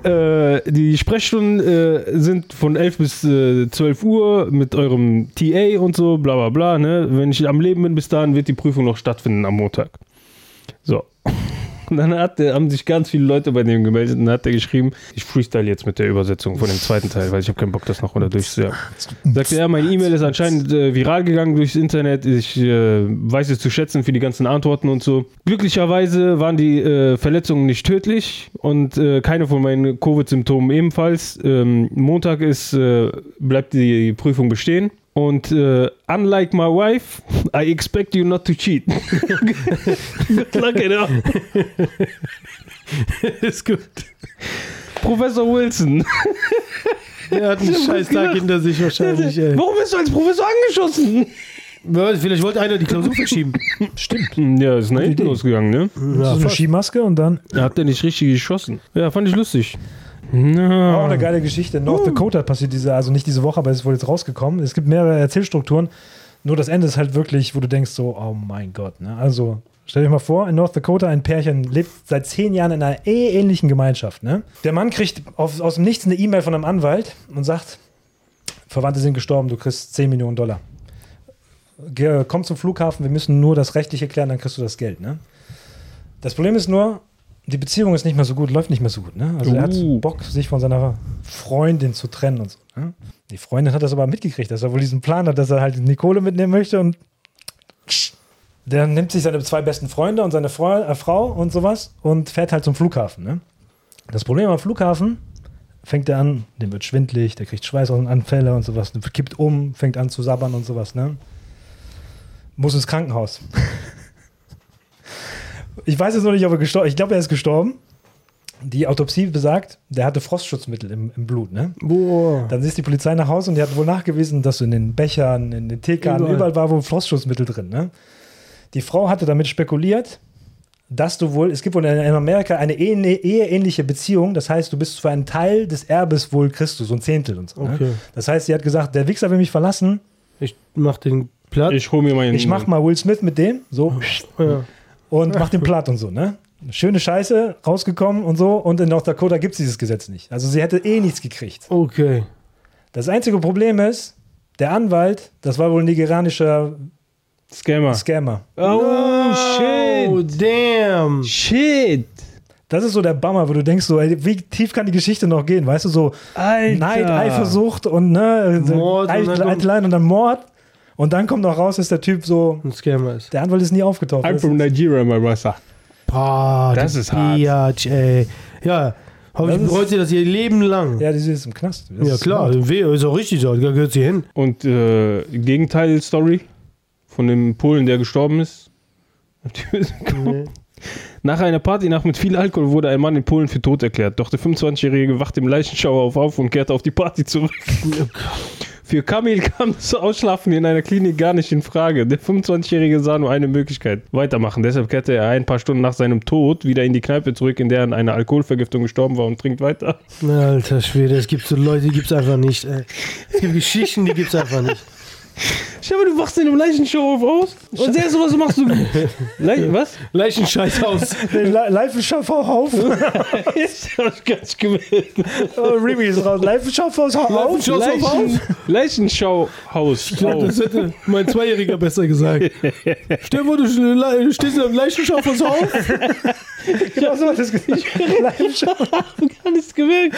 Äh, die Sprechstunden äh, sind von 11 bis äh, 12 Uhr mit eurem TA und so, bla bla bla. Ne? Wenn ich am Leben bin bis dahin, wird die Prüfung noch stattfinden am Montag. So. Und dann hat der, haben sich ganz viele Leute bei dem gemeldet und dann hat er geschrieben, ich freestyle jetzt mit der Übersetzung von dem zweiten Teil, weil ich habe keinen Bock, das noch unter durchzujagen. Sagte er, meine E-Mail ist anscheinend äh, viral gegangen durchs Internet. Ich äh, weiß es zu schätzen für die ganzen Antworten und so. Glücklicherweise waren die äh, Verletzungen nicht tödlich und äh, keine von meinen Covid-Symptomen ebenfalls. Ähm, Montag ist, äh, bleibt die Prüfung bestehen. Und äh, unlike my wife, I expect you not to cheat. Good luck, Alter. ist gut. Professor Wilson. Der hat einen scheiß Tag hinter sich wahrscheinlich, ey. Warum bist du als Professor angeschossen? Ja, Vielleicht wollte einer die Klausur verschieben. Stimmt. Ja, ist nach hinten losgegangen, ne? so eine Skimaske und dann Er hat der nicht richtig geschossen. Ja, fand ich lustig. Auch Na. eine geile Geschichte. In North Dakota passiert diese, also nicht diese Woche, aber es ist wohl jetzt rausgekommen. Es gibt mehrere Erzählstrukturen. Nur das Ende ist halt wirklich, wo du denkst so, oh mein Gott. Ne? Also stell dir mal vor, in North Dakota ein Pärchen lebt seit zehn Jahren in einer eheähnlichen Gemeinschaft. Ne? Der Mann kriegt auf, aus dem Nichts eine E-Mail von einem Anwalt und sagt, Verwandte sind gestorben, du kriegst 10 Millionen Dollar. Geh, komm zum Flughafen, wir müssen nur das Rechtliche klären, dann kriegst du das Geld. Ne? Das Problem ist nur, die Beziehung ist nicht mehr so gut, läuft nicht mehr so gut. Ne? Also er hat Uh. Bock, sich von seiner Freundin zu trennen und so. Ne? Die Freundin hat das aber mitgekriegt, dass er wohl diesen Plan hat, dass er halt Nicole mitnehmen möchte und der nimmt sich seine zwei besten Freunde und seine Frau, äh, Frau und sowas und fährt halt zum Flughafen. Ne? Das Problem am Flughafen fängt er an, dem wird schwindlig, der kriegt Schweißanfälle und sowas, kippt um, fängt an zu sabbern und sowas. Ne? Muss ins Krankenhaus. Ich weiß jetzt noch nicht, ob er gestorben Ich glaube, er ist gestorben. Die Autopsie besagt, der hatte Frostschutzmittel im, im Blut. Ne? Boah. Dann ist die Polizei nach Hause und die hat wohl nachgewiesen, dass so in den Bechern, in den Teekannen, Überall. überall war wohl Frostschutzmittel drin. Ne? Die Frau hatte damit spekuliert, dass du wohl, es gibt wohl in Amerika eine ehe- eheähnliche Beziehung, das heißt, du bist für einen Teil des Erbes wohl Christus, so ein Zehntel und so. Okay. Ne? Das heißt, sie hat gesagt, der Wichser will mich verlassen, Ich mach den platt. Ich hol mir meinen. ich mach mal Will Smith mit dem, so, ja. Und mach den platt und so, ne? Schöne Scheiße, rausgekommen und so. Und in North Dakota gibt es dieses Gesetz nicht. Also sie hätte eh nichts gekriegt. Okay. Das einzige Problem ist, der Anwalt, das war wohl ein nigerianischer Scammer. Scammer. Oh, Oh, shit. damn. Shit. Das ist so der Bummer, wo du denkst, so, ey, wie tief kann die Geschichte noch gehen? Weißt du, so Alter. Neid, Eifersucht und ne, Mord und Ei- dann Eiteleien und dann Mord. Und dann kommt noch raus, dass der Typ so, Ein Scammer ist. der Anwalt ist nie aufgetaucht. I'm from Nigeria, my brother. Boah, Das ist hart. Biatch, ey. Ja, hoffentlich Das ist- bereut sie das ihr Leben lang. Ja, ja, die ist im Knast. Das ist klar, smart. weh, ist auch richtig so. Da gehört sie hin. Und äh, Gegenteil-Story von dem Polen, der gestorben ist. Mitbekommen? Nach einer Partynacht mit viel Alkohol wurde ein Mann in Polen für tot erklärt. Doch der 25-Jährige wacht im Leichenschauer auf, auf und kehrte auf die Party zurück. Für Kamil kam das Ausschlafen in einer Klinik gar nicht in Frage. Der 25-Jährige sah nur eine Möglichkeit, weitermachen. Deshalb kehrte er ein paar Stunden nach seinem Tod wieder in die Kneipe zurück, in der er an einer Alkoholvergiftung gestorben war und trinkt weiter. Alter Schwede, es gibt so Leute, die gibt's einfach nicht, ey. Es gibt Geschichten, die gibt's einfach nicht. Dir mal, du wachst in einem Leichenshow aus und sehr sowas machst du. Le was? Leichenscheißhaus. Live im Schaffhaus. Ich hab gar nicht gemerkt. Oh, Remy ist raus. Leichenscheißhaus auf. Leichen, Leichenschauhaus. Ich glaube, das hätte mein Zweijähriger besser gesagt. Stell dir vor, du stehst in einem Leichenscheißhaus auf. Genau so hat das gesagt. Schaffhaus. gar nichts gemerkt.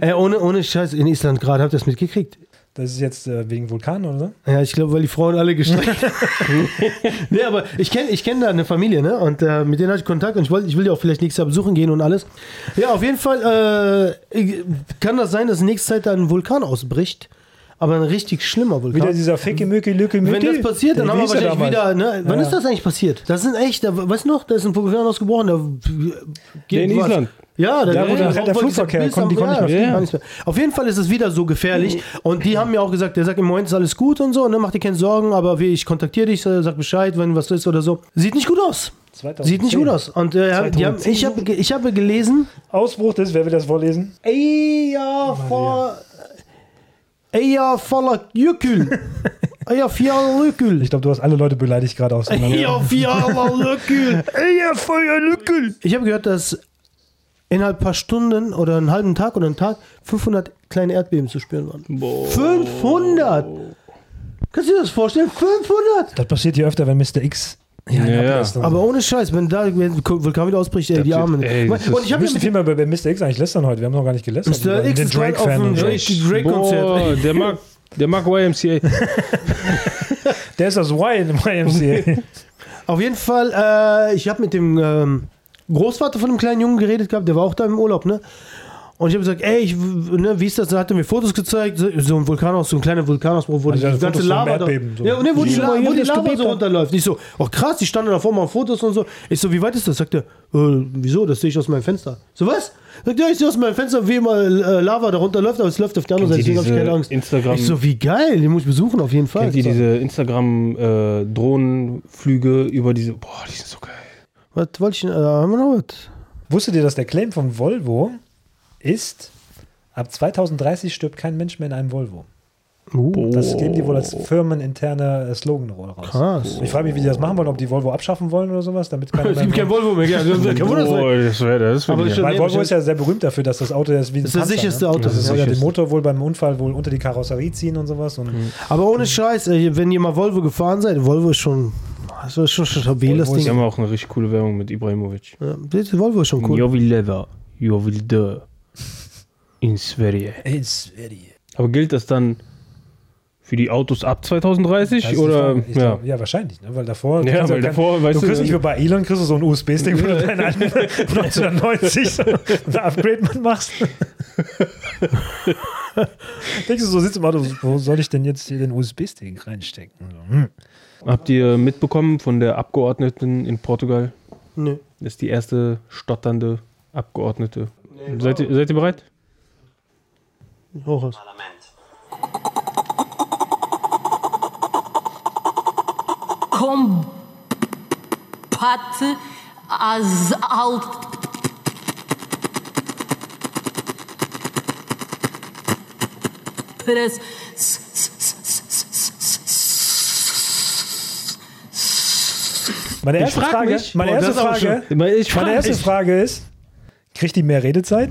Ey, ohne, ohne Scheiß, in Island gerade, habt ihr das mitgekriegt? Das ist jetzt äh, wegen Vulkan, oder? so? Ja, ich glaube, weil die Frauen alle gestreckt Nee, aber ich kenne ich kenn da eine Familie, ne? Und äh, mit denen hatte ich Kontakt und ich, wollt, ich will die auch vielleicht nächstes Jahr besuchen gehen und alles. Ja, auf jeden Fall äh, kann das sein, dass nächste Zeit da ein Vulkan ausbricht. Aber ein richtig schlimmer Vulkan. Wieder dieser Ficke, Mücke, Lücke, Mücke. Wenn das passiert, dann Wie haben wir wahrscheinlich damals? wieder. Ne? Wann Ja. ist das eigentlich passiert? Das sind echt, da, weißt du noch, da ist ein Vulkan ausgebrochen. Da Der in was- Island. Ja, da Ja, der- der Flugverkehr, bis konnten- die konnten nicht ja, mehr gar nichts mehr. Auf jeden Fall ist es wieder so gefährlich. Und die haben mir auch gesagt, der sagt im Moment ist alles gut und so, ne, mach dir keine Sorgen, aber wie, ich kontaktiere dich, äh, sag Bescheid, wenn was ist oder so. Sieht nicht gut aus. 2010. Sieht nicht gut aus. Und äh, haben, ich habe ich habe gelesen, Ausbruch des, wer will das vorlesen? Eja vor Eja voller Jökül. Eja vier Jökül. Ich glaube, du hast alle Leute beleidigt gerade aus. Eja vier Jökül. Eja voller Jökül. Ich habe gehört, dass innerhalb ein paar Stunden oder einen halben Tag oder einen Tag 500 kleine Erdbeben zu spüren waren. 500! Kannst du dir das vorstellen? 500! Das passiert hier öfter, wenn Mr. X Ja, ja. Aber ohne Scheiß, wenn da wenn Vulkan wieder ausbricht, ey, die Armen. ey, und ich Wir habe viel mehr über Mr. X eigentlich lästern heute. Wir haben noch gar nicht gelästert. Mr. X den ist gerade auf dem und so. Drake- Drake-Konzert. Boah, der mag, der mag YMCA. Der ist das Y im YMCA. Auf jeden Fall, äh, ich habe mit dem ähm, Großvater von dem kleinen Jungen geredet gehabt, der war auch da im Urlaub, ne? Und ich habe gesagt, ey, ich, ne, wie ist das? Da hat er mir Fotos gezeigt, so ein Vulkanausbruch, so ein kleiner Vulkanausbruch, wo Also die ganze Lava da, so. ja, ne, wo die, Guck La wo die Lava so runterläuft. Ich so, oh krass, die standen davor mal Fotos und so. Ich so, wie weit ist das? Sagt er, äh, wieso? Das sehe ich aus meinem Fenster. So was? Sagt er, ja, ich sehe aus meinem Fenster, wie immer äh, Lava da runterläuft, aber es läuft auf der anderen Seite, deswegen habe ich keine Angst. Instagram- Ich so, wie geil, den muss ich besuchen auf jeden Fall. Kennt ihr So, diese Instagram-Drohnenflüge über diese. Boah, die sind so geil. Was wollte ich, äh, haben wir noch was? Wusstet ihr, dass der Claim von Volvo ist, ab 2030 stirbt kein Mensch mehr in einem Volvo. Uh, Das geben die wohl als firmeninterne äh, Slogan raus. krass. Ich frage mich, wie die das machen wollen, ob die Volvo abschaffen wollen oder sowas, damit keiner Es gibt kein Volvo mehr, ja, das kann man das wäre das. Aber Aber schon- Weil Volvo ist ja sehr berühmt dafür, dass das Auto ist wie ein Das ist das Panzer, sicherste ne? Auto. Das Das soll ja den. Motor wohl beim Unfall wohl unter die Karosserie ziehen und sowas. Und Aber ohne Scheiß, wenn ihr mal Volvo gefahren seid, Volvo ist schon, das ist schon stabil, das Volvo Ding. haben auch eine richtig coole Werbung mit Ibrahimovic. Ja, das Volvo ist schon cool. Jag vill leva, jag vill dö. In Sverige. Aber gilt das dann für die Autos ab 2030? Das ist die oder? Ja. glaub, ja, wahrscheinlich. Ne? Weil davor. Ja, weil kein- davor, weißt du du, kriegst nicht wie bei Elon kriegst du so ein USB-Stick, wo du deinen alten 1990 so ein Upgrade machst. Denkst du, so sitzt im Auto, wo soll ich denn jetzt hier den USB-Stick reinstecken? So, hm. Habt ihr mitbekommen von der Abgeordneten in Portugal? Nö. Das ist die erste stotternde Abgeordnete. seid, ihr, seid ihr bereit? Hoch aus. combate as al Pres- Meine erste frag Frage, mich- meine Oh, erste das Frage, Ich meine frag erste mich- Frage ist, kriegt die mehr Redezeit?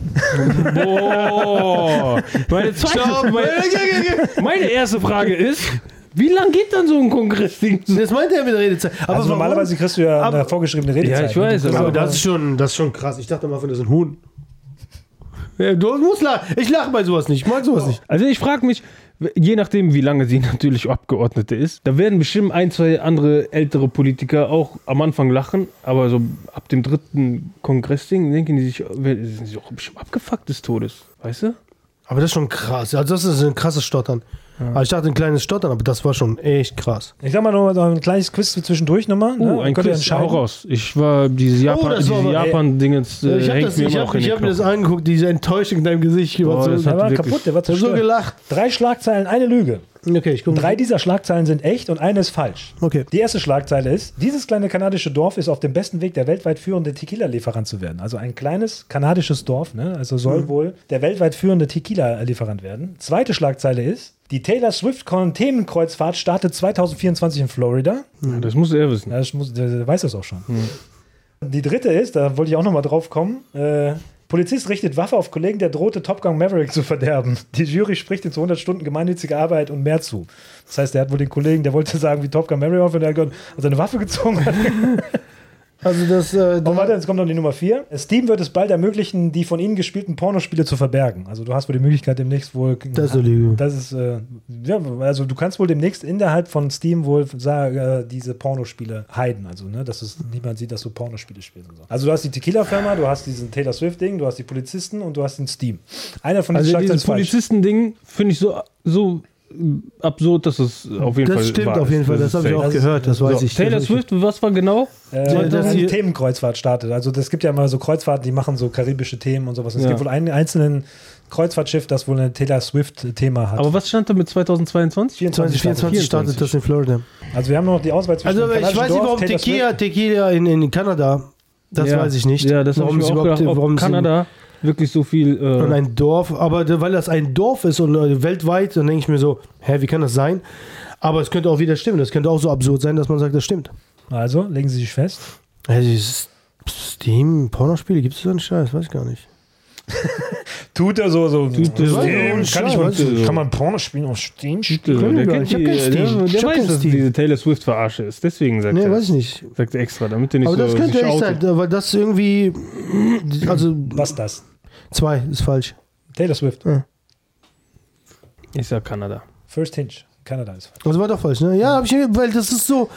Boah. Meine, zweite, meine, meine erste Frage ist, wie lang geht dann so ein Kongressding? Das meinte er mit der Redezeit. Aber Also normalerweise kriegst du ja eine vorgeschriebene Redezeit. Ja, ich weiß, Aber das ist schon, das ist schon krass. Ich dachte mal, das ist ein Huhn. Du musst lachen. Ich lache bei sowas nicht. Ich mag sowas nicht. Also ich frage mich, je nachdem, wie lange sie natürlich Abgeordnete ist, da werden bestimmt ein, zwei andere ältere Politiker auch am Anfang lachen, aber so ab dem dritten Kongressding denken die sich, sind sie auch bestimmt abgefuckt des Todes, weißt du? Aber das ist schon krass. Also das ist ein krasses Stottern. Aber ich dachte ein kleines Stottern, aber das war schon echt krass. Ich sag mal noch mal ein kleines Quiz zwischendurch nochmal. Oh, ne? ein Quiz, hau entscheiden. raus. Ich war, diese Japan, das war diese aber- ey, Japan-Dingens äh, ich habe hängt mir immer noch hab, ich hab mir das angeguckt, diese Enttäuschung in deinem Gesicht. Ich war Boah, so, das Der hat war wirklich- kaputt, der war ich hab so zerstört. gelacht. Drei Schlagzeilen, eine Lüge. Okay, ich gucke. Drei dieser Schlagzeilen sind echt und eine ist falsch. Okay. Die erste Schlagzeile ist, dieses kleine kanadische Dorf ist auf dem besten Weg, der weltweit führende Tequila-Lieferant zu werden. Also ein kleines kanadisches Dorf, ne? also soll wohl der weltweit führende Tequila-Lieferant werden. Zweite Schlagzeile ist, Die Taylor Swift Themenkreuzfahrt startet 2024 in Florida. Ja, das muss er wissen. Ja, das muss, der, weiß das auch schon. Die dritte ist, da wollte ich auch nochmal drauf kommen. Äh, Polizist richtet Waffe auf Kollegen, der drohte Top Gun Maverick zu verderben. Die Jury spricht ihm zu 100 Stunden gemeinnützige Arbeit und mehr zu. Das heißt, er hat wohl den Kollegen, der wollte sagen, wie Top Gun Maverick auf und der hat gehört, hat seine Waffe gezogen. Also das, äh, Und warte, jetzt kommt noch die Nummer 4. Steam wird es bald ermöglichen, die von ihnen gespielten Pornospiele zu verbergen. Also du hast wohl die Möglichkeit demnächst wohl. Das ist eine Lüge. Das ist, äh, ja, also du kannst wohl demnächst innerhalb von Steam wohl sagen, äh, diese Pornospiele heiden. Also, ne, dass es niemand sieht, dass du Pornospiele spielst und so. Also du hast die Tequila-Firma, du hast diesen Taylor Swift-Ding, du hast die Polizisten und du hast den Steam. Einer von diesen Also dieses. Polizisten-Ding finde ich so, so absurd, dass es auf jeden Fall das stimmt wahr auf jeden ist. Fall, das habe ich auch gehört, das weiß So, ich. Taylor Das- Swift, was war genau? Äh, das dass die Themenkreuzfahrt startet. Also es gibt ja immer so Kreuzfahrten, die machen so karibische Themen und sowas. Und Es Ja. gibt wohl einen einzelnen Kreuzfahrtschiff, das wohl ein Taylor Swift-Thema hat. Aber was stand da mit 2022? 2024 startet das in Florida. Also wir haben noch die Auswahl zwischen Also ich weiß nicht, warum Taylor Tequila, Swift. Tequila in, in Kanada, das Ja. weiß ich nicht. Ja, das warum auch überhaupt, gedacht, warum sie Kanada wirklich so viel... und Äh, ein Dorf, aber weil das ein Dorf ist und äh, weltweit, dann denke ich mir so, hä, wie kann das sein? Aber es könnte auch wieder stimmen. Das könnte auch so absurd sein, dass man sagt, das stimmt. Also, legen Sie sich fest. Also, dieses Steam, Pornospiele, gibt es so einen Scheiß? Weiß ich gar nicht. Tut er so, so. Tut er so. Steam, kann, Scheiß, ich mal, kann man Porno spielen auf Steam? der wir gar kennt. Ich hab die- kein der, Steam. Ich der hab weiß, dass Steam. diese Taylor Swift verarsche ist. Deswegen sagt Nee, er, weiß ich nicht. sagt er extra, damit er nicht Aber so das könnte echt sein, weil das irgendwie. Also, Was das? Zwei ist falsch. Taylor Swift. Ich sag Kanada. First Hinge. Kanada ist falsch. Also war doch falsch, ne? Ja, hab ich, weil das ist so.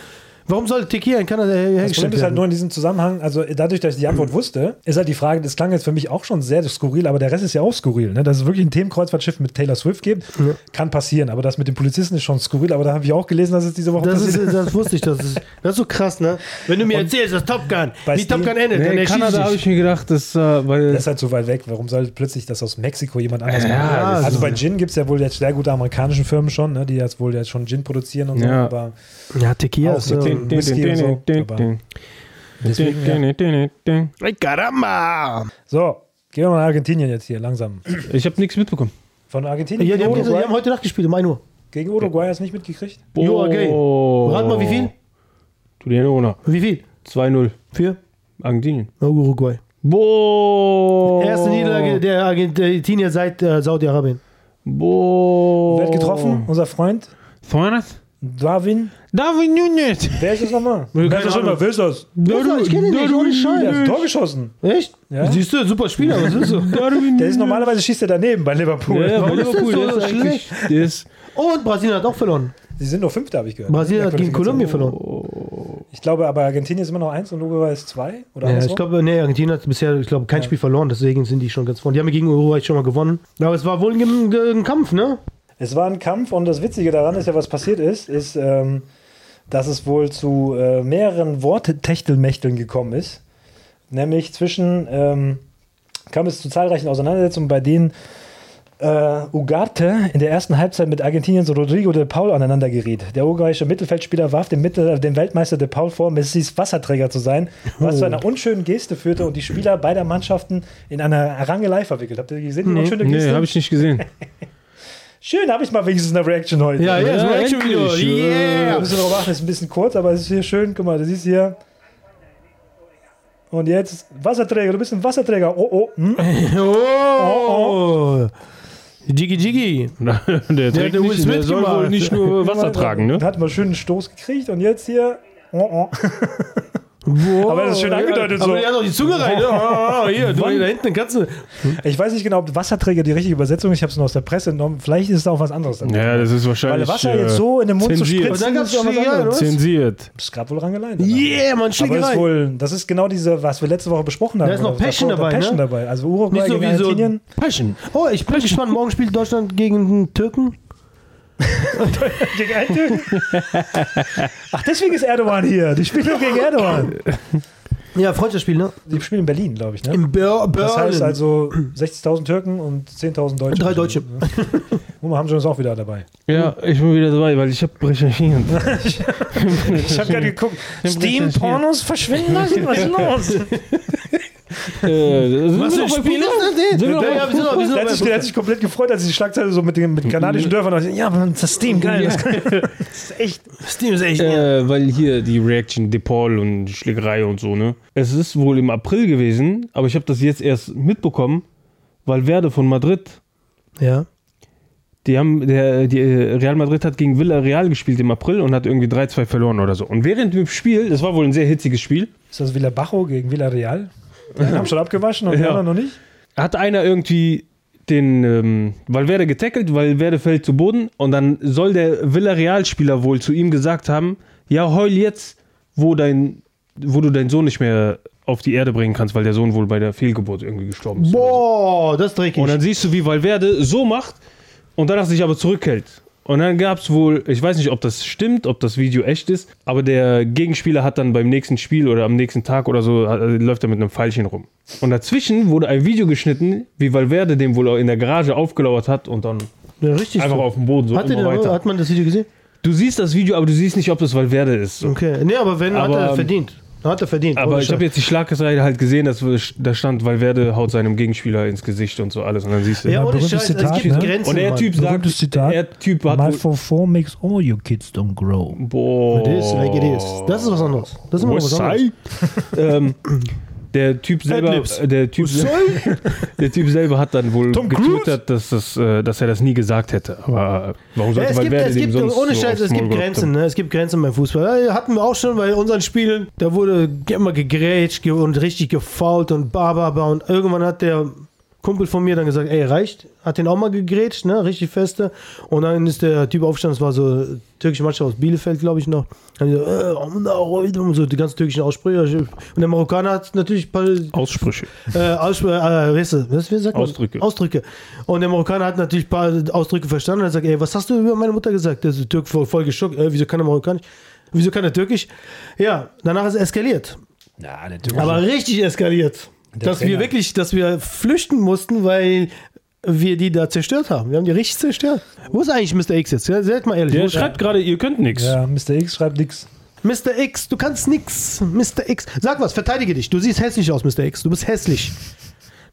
Warum soll Tequila in Kanada her- Das hergestellt Problem ist halt werden? nur in diesem Zusammenhang, also dadurch, dass ich die Antwort wusste, ist halt die Frage, das klang jetzt für mich auch schon sehr skurril, aber der Rest ist ja auch skurril. Ne? Dass es wirklich ein Themenkreuzfahrtschiff mit Taylor Swift gibt, kann passieren. Aber das mit den Polizisten ist schon skurril, aber da habe ich auch gelesen, dass es diese Woche Das, passiert ist, das wusste ich, das ist, das ist so krass, ne? Wenn du mir erzählst, das Top Gun, wie Top Steam- Gun endet, dann Nee, erschießt Kanada habe ich mir gedacht, das, äh, weil... Das ist halt so weit weg. Warum soll plötzlich das aus Mexiko jemand anders Ja, machen? das Also bei Gin gibt es ja wohl jetzt sehr gute amerikanische Firmen schon, ne, die jetzt wohl jetzt schon Gin produzieren und so. Ja. Aber Ja, Tequila ist mit so. deswegen, ja. Caramba! So, gehen wir mal nach Argentinien jetzt hier langsam. Ich habe nichts mitbekommen. Von Argentinien Ja, die, haben, die haben heute Nacht gespielt, um 1 Uhr. gegen Uruguay hast du nicht mitgekriegt? You are gay. Rat mal, wie viel? Du den ohne. Wie viel? 2-0. Für Argentinien. Oh, Uruguay. Boah. Erste Niederlage der Argentinier seit äh, Saudi-Arabien. Boah. Wer hat getroffen? Unser Freund Vornes? Darwin. Darwin Nunes. Wer ist das nochmal? Wer ist das nochmal? Wer ist das? Ich kenne ihn nicht, ohne Scheiß. Der hat ein Tor geschossen. Echt? Ja. Siehst du, super Spieler, was ist so? Darwin Der ist normalerweise schießt er daneben bei Liverpool. Ja, ja, bei Warum ist das Liverpool, so der ist eigentlich. Der ist. Und Brasilien hat auch verloren. Sie sind nur Fünfter, habe ich gehört. Brasilien hat Ja, gegen Kolumbien verloren. Ich glaube, aber Argentinien ist immer noch eins und Uruguay ist zwei. Oder Ja, ich glaube, nee, Argentinien hat bisher, ich glaube, kein Spiel verloren, deswegen sind die schon ganz vorne. Die haben ja gegen Uruguay schon mal gewonnen. Aber es war wohl ein, ein Kampf, ne? Es war ein Kampf und das Witzige daran ist ja, was passiert ist, ist, ähm, dass es wohl zu äh, mehreren Worttechtelmächteln gekommen ist. Nämlich zwischen, ähm, kam es zu zahlreichen Auseinandersetzungen, bei denen äh, Ugarte in der ersten Halbzeit mit Argentiniens Rodrigo de Paul aneinander geriet. Der uruguayische Mittelfeldspieler warf dem, Mittel, dem Weltmeister de Paul vor, Messis Wasserträger zu sein, was zu einer unschönen Geste führte und die Spieler beider Mannschaften in einer Rangelei verwickelt. Habt ihr die gesehen, die unschöne Geste? Nee, habe ich nicht gesehen. Schön, habe ich mal wenigstens eine Reaction heute. Ja, ja, Ja, so ein Action-Video. endlich. Wir Yeah! müssen darauf achten, ist ein bisschen kurz, aber es ist hier schön. Guck mal, du siehst hier. Und jetzt Wasserträger, du bist ein Wasserträger. Oh, oh. Hm? Oh! Jiggy Jiggy. der, der trägt Will nicht, der soll wohl nicht nur Wasser tragen, ne? Hat mal schön einen Stoß gekriegt und jetzt hier. Oh, oh. Wow. Aber das ist schön angedeutet Aber so. der hat doch die Zunge rein. ne? Ah, hier, du, da hinten eine Katze. Ich weiß nicht genau, ob Wasserträger die richtige Übersetzung ist. Ich habe es nur aus der Presse entnommen. Vielleicht ist es auch was anderes. dabei. Ja, das ist Weil wahrscheinlich. Wasser äh, jetzt so in den Mund zu zensiert. spritzen, Und dann ist auch was anderes. Zensiert. Es gab wohl Rangeleien. Yeah, man, Aber es ist Schlägerei. wohl, das ist genau diese, was wir letzte Woche besprochen haben. Da ist noch Passion davor, dabei, Passion ne? dabei. Also Uruguay Nicht so gegen wie so- Argentinien. Passion. Oh, ich bin gespannt. Morgen spielt Deutschland gegen den Türken. Ach, deswegen ist Erdogan hier. Die spielen nur gegen Erdogan. Ja, Freundschaftsspiel, ne? Die spielen in Berlin, glaube ich. Ne? Im Ber Berlin. Das heißt also 60.000 Türken und 10.000 Deutsche. Drei Deutsche. Und wir haben schon uns auch wieder dabei. Ja, ich bin wieder dabei, weil ich habe recherchiert. Ich habe gerade geguckt. Steam-Pornos verschwinden lassen? Was ist los? Äh, Was für noch bei Spiele? Fußball? Nee, Sind wir noch ja, bei wir sind Der hat, sich, bei der hat sich komplett gefreut, als die Schlagzeile so mit den mit kanadischen Dörfern und ja, aber das Steam, geil. Das, das ist echt. Steam ist echt. Äh, weil hier die Reaction DePaul und Schlägerei und so, ne? Es ist wohl im April gewesen, aber ich habe das jetzt erst mitbekommen, weil Werde von Madrid, ja. die haben, der, die äh, Real Madrid hat gegen Villarreal gespielt im April und hat irgendwie 3-2 verloren oder so. Und während dem Spiel, das war wohl ein sehr hitziges Spiel, Ist das Villabajo gegen Villarreal? Die einen haben schon abgewaschen und die Ja. anderen noch nicht? hat einer irgendwie den ähm, Valverde getackelt, Valverde fällt zu Boden und dann soll der Villarreal-Spieler wohl zu ihm gesagt haben, ja, heul jetzt, wo dein, wo du deinen Sohn nicht mehr auf die Erde bringen kannst, weil der Sohn wohl bei der Fehlgeburt irgendwie gestorben ist. Boah, das ist dreckig. Und dann siehst du, wie Valverde so macht und danach sich aber zurückhält. Und dann gab es wohl, ich weiß nicht, ob das stimmt, ob das Video echt ist, aber der Gegenspieler hat dann beim nächsten Spiel oder am nächsten Tag oder so, äh, läuft er mit einem Pfeilchen rum. Und dazwischen wurde ein Video geschnitten, wie Valverde dem wohl in der Garage aufgelauert hat und dann ja, richtig. einfach so. auf dem Boden so hat, immer weiter. hat man das Video gesehen? Du siehst das Video, aber du siehst nicht, ob das Valverde ist. So. Okay. Nee, aber wenn, Aber, hat er ähm, verdient. Hat er verdient. Aber ich habe jetzt die Schlagseite halt gesehen, dass da stand, Valverde haut seinem Gegenspieler ins Gesicht und so alles. Und dann siehst du. Ja, ohne berühmtes Scheiß, es Zitat, gibt ne? Grenzen. und der Mann. Typ sagt, Zitat. der Typ hat My for four makes all your kids don't grow. boah, Das ist like it is. Das ist was anderes. Das ist was anderes. ähm, der Typ selber, äh, der typ, der typ selber hat dann wohl getwittert, dass, das, äh, dass er das nie gesagt hätte. Aber äh, warum Ja, sollte es gibt, Valverde es gibt sonst ohne so Scheiß, aufs es gibt Grenzen, ne? Es gibt Grenzen beim Fußball. Ja, hatten wir auch schon bei unseren Spielen. Da wurde immer gegrätscht ge- und richtig gefault und bababa. Und irgendwann hat der Kumpel von mir dann gesagt, ey, reicht. Hat den auch mal gegrätscht, ne? Richtig feste. Und dann ist der Typ aufgestanden, das war so türkische Mannschaft aus Bielefeld, glaube ich noch. Dann die so, äh, und so die ganzen türkischen Aussprüche. Und der Marokkaner hat natürlich ein paar Aussprüche. äh, Aussp äh, weißt du, was, wie sagt man? Ausdrücke. Ausdrücke. Und der Marokkaner hat natürlich ein paar Ausdrücke verstanden und hat gesagt, ey, was hast du über meine Mutter gesagt? Der ist Türk voll, voll geschockt. Äh, wieso kann er Marokkanisch? Wieso kann er Türkisch? Ja, danach ist es eskaliert. Ja, der Aber richtig eskaliert. Der dass wir Trainer. wirklich, dass wir flüchten mussten, weil wir die da zerstört haben. Wir haben die richtig zerstört. Wo ist eigentlich Mr. X jetzt? Ja, Seid mal ehrlich. Der er? schreibt gerade, ihr könnt nichts. Ja, Mr. X schreibt nix. Mr. X, du kannst nix. Mr. X. Sag was, verteidige dich. Du siehst hässlich aus, Mr. X. Du bist hässlich.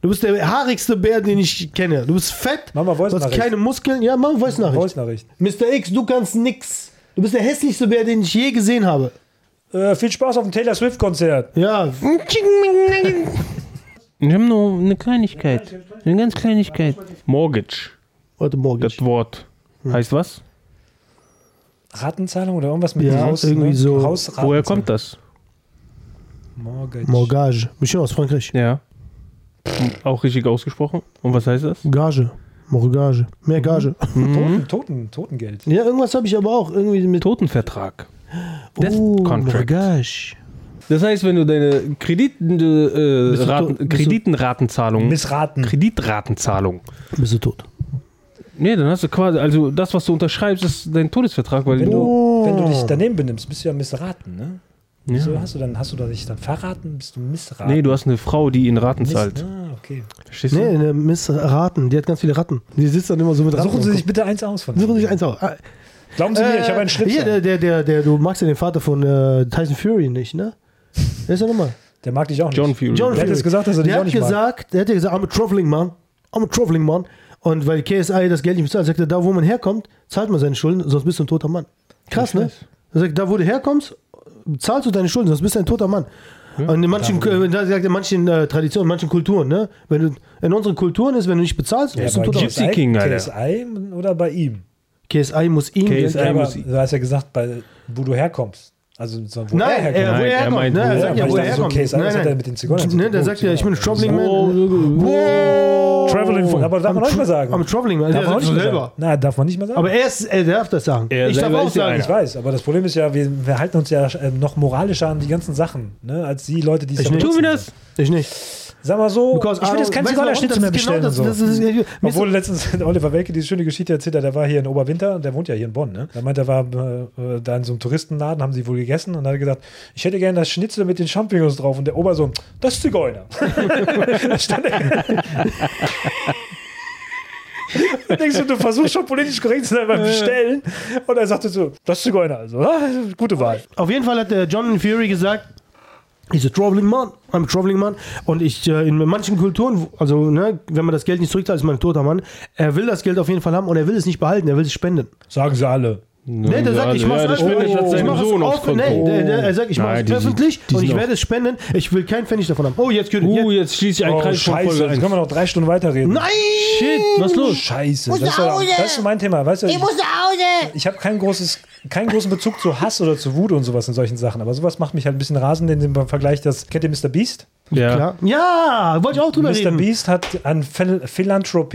Du bist der haarigste Bär, den ich kenne. Du bist fett. Mach mal du hast keine Muskeln. Ja, mach Voice Nachricht. Voice-Nachricht. Mr. X, du kannst nix. Du bist der hässlichste Bär, den ich je gesehen habe. Äh, viel Spaß auf dem Taylor Swift-Konzert. Ja, Wir haben nur eine Kleinigkeit. Eine ganz Kleinigkeit. Mortgage, heute Morgen. das Wort. Heißt was? Ratenzahlung oder irgendwas mit Ja, Haus, irgendwie so. Hausraten- Woher kommt das? Mortgage. Morgage. Bestimmt aus Frankreich. Ja. Auch richtig ausgesprochen. Und was heißt das? Gage. Morgage. Mehr Gage. Toten, Toten, Totengeld. Ja, irgendwas habe ich aber auch irgendwie mit. Totenvertrag. Death Oh, Contract. Morgage. Das heißt, wenn du deine Krediten, äh, Bist du Raten, du- Kreditenratenzahlung, Missraten. Kreditratenzahlung. Bist du tot. Nee, dann hast du quasi, also das, was du unterschreibst, ist dein Todesvertrag, weil Wenn du. du, wenn du dich daneben benimmst, bist du ja missraten, ne? Wieso hast du dann, hast du da dich dann verraten? Bist du missraten? Nee, du hast eine Frau, die in Raten Miss, zahlt. Ah, okay. Verstehst du? Nee, eine Miss Raten. Die hat ganz viele Ratten. Die sitzt dann immer so mit Suchen Ratten. Sie sich bitte eins aus von Suchen Sie sich eins aus. Ah, Glauben Sie mir, ich äh, habe einen Schnitt. Hier, der, der, der, der, du magst ja den Vater von äh, Tyson Fury nicht, ne? Wer ist der nochmal? Der mag dich auch nicht. John Fury. John Der hat Fury. jetzt gesagt, dass er dich der auch hat nicht mag. gesagt, Der hat ja gesagt, I'm a traveling man. I'm a traveling man. Und weil KSI das Geld nicht bezahlt, sagt er, da wo man herkommt, zahlt man seine Schulden, sonst bist du ein toter Mann. Krass, ne? Er sagt, da wo du herkommst, zahlst du deine Schulden, sonst bist du ein toter Mann. Und in manchen, da sagt er, in manchen äh, Traditionen, in manchen Kulturen, ne? Wenn du, in unseren Kulturen ist, wenn du nicht bezahlst, Ja, bist du ein toter Mann. Gypsy King, Alter. KSI oder bei ihm? KSI muss ihm KSI Ja, muss- du hast ja gesagt, bei, wo du herkommst. Also so, wo Nein, er er, herkommt. wo er Nein, er herkommt. meint, ne? er sagt ja, wo ich er herkommt. okay, das Nein, hat er nein. mit den Zigeunern Ne, der sagt ja, ich bin ein Traveling Man. Oh, Traveling von, aber darf man auch nicht mal sagen. Am Traveling Man, Darf man nicht mal selber. sagen. Na, darf man nicht mal sagen. Aber er, ist, er darf das sagen. Er ich darf auch sagen. ich weiß, aber das Problem ist ja, wir, wir halten uns ja äh, noch moralischer an die ganzen Sachen, ne, als die Leute, die es Ich. Tun wir das? Ich nicht. Sag mal so, Because ich will jetzt don't- kein weißt du warum? Zigeunerschnitzel mehr ist genau bestellen das- so. das ist- Obwohl letztens Oliver Welke diese schöne Geschichte erzählt hat, der war hier in Oberwinter, der wohnt ja hier in Bonn, ne? Da meinte er, war äh, da in so einem Touristenladen, haben sie wohl gegessen und hat gesagt, ich hätte gerne das Schnitzel mit den Champignons drauf und der Ober so, das ist Zigeuner. da stand er. Denkst du, du versuchst schon politisch korrekt zu sein beim Bestellen und er sagte so, das ist Zigeuner, also, ah, gute Wahl. Auf jeden Fall hat der John Fury gesagt, He's a traveling man. I'm a traveling man. Und ich, äh, in manchen Kulturen, also, ne, wenn man das Geld nicht zurückzahlt, ist man ein toter Mann. Er will das Geld auf jeden Fall haben und er will es nicht behalten, er will es spenden. Sagen sie alle. Nee, der sagt, ich mach's ja, der einfach- spendet das ich seinem mach es Sohn auf- nee, der, der, er sagt, ich mache Nein, es sind- öffentlich und ich werde es spenden. Ich will keinen Pfennig davon haben. Oh, jetzt könnte Uh, jetzt, jetzt schließe ich einen Oh, Kreis von scheiße, Folge jetzt 1. können wir noch drei Stunden weiterreden. Nein! Shit, was los? Scheiße. Muss Das ist, doch, das ist mein Thema. Weißt du, ich, Ich muss nach Hause. ich habe keinen, großes, keinen großen Bezug zu Hass oder zu Wut und sowas in solchen Sachen. Aber sowas macht mich halt ein bisschen rasend in dem Vergleich. Das kennt ihr Mr. Beast? Ja. Klar. Ja, wollte ich auch drüber Mr. reden. Beast hat einen Phil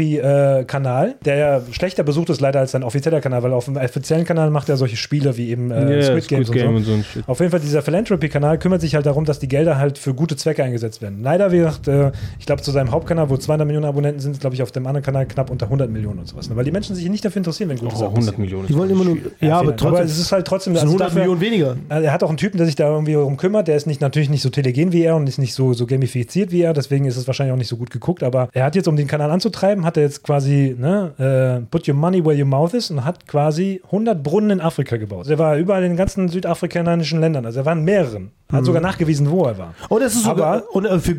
Philanthropy-Kanal, der ja schlechter besucht ist leider als sein offizieller Kanal, weil auf dem offiziellen Kanal macht er solche Spiele wie eben äh, Ja, Squid Games Squid Game und und so. so ein Shit. Auf jeden Fall, dieser Philanthropy-Kanal kümmert sich halt darum, dass die Gelder halt für gute Zwecke eingesetzt werden. Leider, wie gesagt, äh, ich glaube, zu seinem Hauptkanal, wo 200 Millionen Abonnenten sind, glaube ich, auf dem anderen Kanal knapp unter 100 Millionen und sowas. Ne? Weil die Menschen sich nicht dafür interessieren, wenn gute Oh, Sachen 100 passieren. Millionen. Die wollen immer nur. Ja, aber vielleicht. trotzdem. aber es ist halt trotzdem also 100 dafür- Millionen weniger. also er hat auch einen Typen, der sich da irgendwie darum kümmert. Der ist nicht, natürlich nicht so telegen wie er und ist nicht so, so gamifiziert wie er. Deswegen ist es wahrscheinlich auch nicht so gut geguckt. Aber er hat jetzt, um den Kanal anzutreiben, hat er jetzt quasi, ne, äh, put your money where your mouth is und hat quasi 100 Brunnen in Afrika gebaut. Also er war überall in den ganzen südafrikanischen Ländern. Also er war in mehreren. Hat sogar nachgewiesen, wo er war. Und es ist sogar Aber- und, äh, für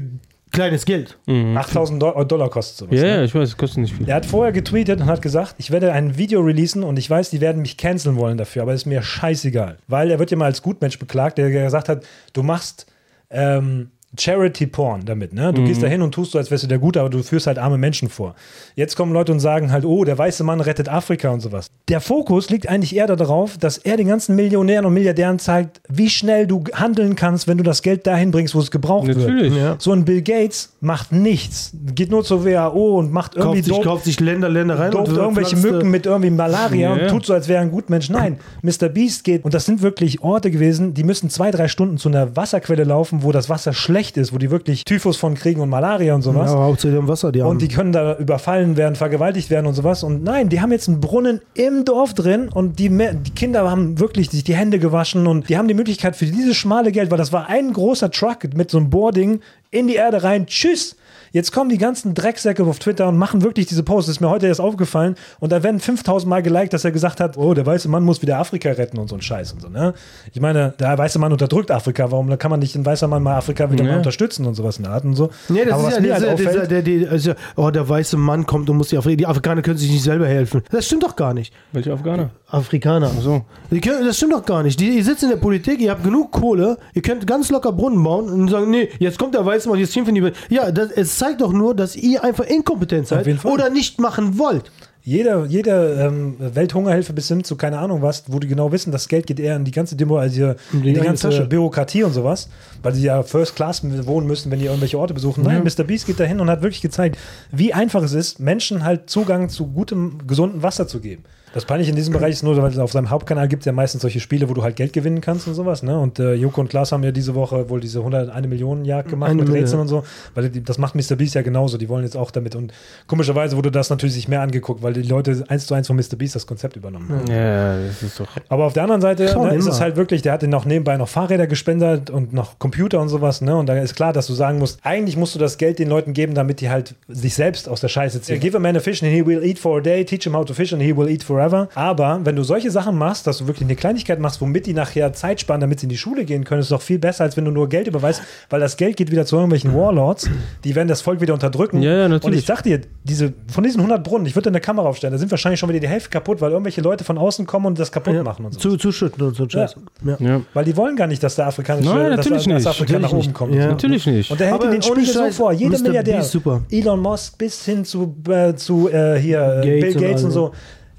kleines Geld. 8000 Do Dollar kostet sowas. Ja, ne? ja, ich weiß, es kostet nicht viel. Er hat vorher getweetet und hat gesagt, ich werde ein Video releasen und ich weiß, die werden mich canceln wollen dafür, aber ist mir scheißegal. Weil er wird ja mal als Gutmensch beklagt, der gesagt hat, du machst ähm, Charity Porn damit, ne? Du gehst da hin und tust so, als wärst du der Gute, aber du führst halt arme Menschen vor. Jetzt kommen Leute und sagen halt, oh, der weiße Mann rettet Afrika und sowas. Der Fokus liegt eigentlich eher darauf, dass er den ganzen Millionären und Milliardären zeigt, wie schnell du handeln kannst, wenn du das Geld dahin bringst, wo es gebraucht Natürlich. wird. Ja. So ein Bill Gates macht nichts, geht nur zur WHO und macht irgendwie Kauft sich, dope- kauft sich Länder, Länder rein. und irgendwelche Mücken mit irgendwie Malaria Ja. und tut so, als wäre er ein Gutmensch. Nein, Mr. Beast geht, und das sind wirklich Orte gewesen, die müssen zwei, drei Stunden zu einer Wasserquelle laufen, wo das Wasser schlecht ist, wo die wirklich Typhus von kriegen und Malaria und Ja, sowas. aber hauptsächlich im Wasser, die haben. Und die können da überfallen werden, vergewaltigt werden und sowas. Und nein, die haben jetzt einen Brunnen im Dorf drin und die, die Kinder haben wirklich sich die Hände gewaschen und die haben die Möglichkeit für dieses schmale Geld, weil das war ein großer Truck mit so einem Boarding in die Erde rein. Tschüss! Jetzt kommen die ganzen Drecksäcke auf Twitter und machen wirklich diese Posts. Das ist mir heute erst aufgefallen. Und da werden 5000 Mal geliked, dass er gesagt hat, oh, der weiße Mann muss wieder Afrika retten und so ein Scheiß und so. Ne? Ich meine, der weiße Mann unterdrückt Afrika. Warum kann man nicht den weißen Mann mal Afrika wieder Ja. mal unterstützen und sowas in der Art und so? Nee, das Aber ist was ja mir halt dieser, auffällt- dieser, der, der, also, oh, der weiße Mann kommt und muss die Afrikaner, die Afrikaner können sich nicht selber helfen. Das stimmt doch gar nicht. Welche Afghaner? Afrikaner. so. Die können, das stimmt doch gar nicht. Die, ihr sitzt in der Politik, ihr habt genug Kohle, ihr könnt ganz locker Brunnen bauen und sagen, nee, jetzt kommt der weiße Mann, jetzt schimpfen die. Ja, das, es zeigt doch nur, dass ihr einfach inkompetent seid oder nicht machen wollt. Jede, jede ähm, Welthungerhilfe bis hin zu keine Ahnung was, wo die genau wissen, das Geld geht eher in die ganze Demo, also hier, in die, eigene ganze Tasche. Bürokratie und sowas, weil sie ja First Class wohnen müssen, wenn die irgendwelche Orte besuchen. Nein, Mr. Beast geht dahin und hat wirklich gezeigt, wie einfach es ist, Menschen halt Zugang zu gutem, gesunden Wasser zu geben. Das Peinliche in diesem Bereich ist nur, weil auf seinem Hauptkanal gibt es ja meistens solche Spiele, wo du halt Geld gewinnen kannst und sowas. Ne? Und äh, Joko und Klaas haben ja diese Woche wohl diese 101 Millionen Jagd gemacht Eine mit. Rätseln und so. Weil die, das macht Mr. Beast ja genauso. Die wollen jetzt auch damit. Und komischerweise wurde das natürlich sich mehr angeguckt, weil die Leute eins zu eins von Mr. Beast das Konzept übernommen haben. Ja, das ist doch. Aber auf der anderen Seite Schau ne, den ist es halt wirklich, der hat noch nebenbei noch Fahrräder gespendet und noch Computer und sowas. Ne? Und da ist klar, dass du sagen musst, eigentlich musst du das Geld den Leuten geben, damit die halt sich selbst aus der Scheiße ziehen. Give a man a fish and he will eat for a day, teach him how to fish and he will eat forever. Aber wenn du solche Sachen machst, dass du wirklich eine Kleinigkeit machst, womit die nachher Zeit sparen, damit sie in die Schule gehen können, ist doch viel besser, als wenn du nur Geld überweist, weil das Geld geht wieder zu irgendwelchen Warlords, die werden das Volk wieder unterdrücken. Ja, ja, Und natürlich. ich sag dir, diese, von diesen 100 Brunnen, ich würde eine Kamera aufstellen, da sind wahrscheinlich schon wieder die Hälfte kaputt, weil irgendwelche Leute von außen kommen und das kaputt Ja, machen und so. zu, zuschütten und so ein Scheiß. Ja. Ja. Weil die wollen gar nicht, dass der afrikanische, Nein, natürlich dass nicht. Afrika nach Natürlich oben kommt. Ja. Natürlich nicht. Und der hält den Spiegel so vor, jeder Mr. Milliardär. Elon Musk bis hin zu, äh, zu äh, hier Gates Bill und Gates und, alle. so.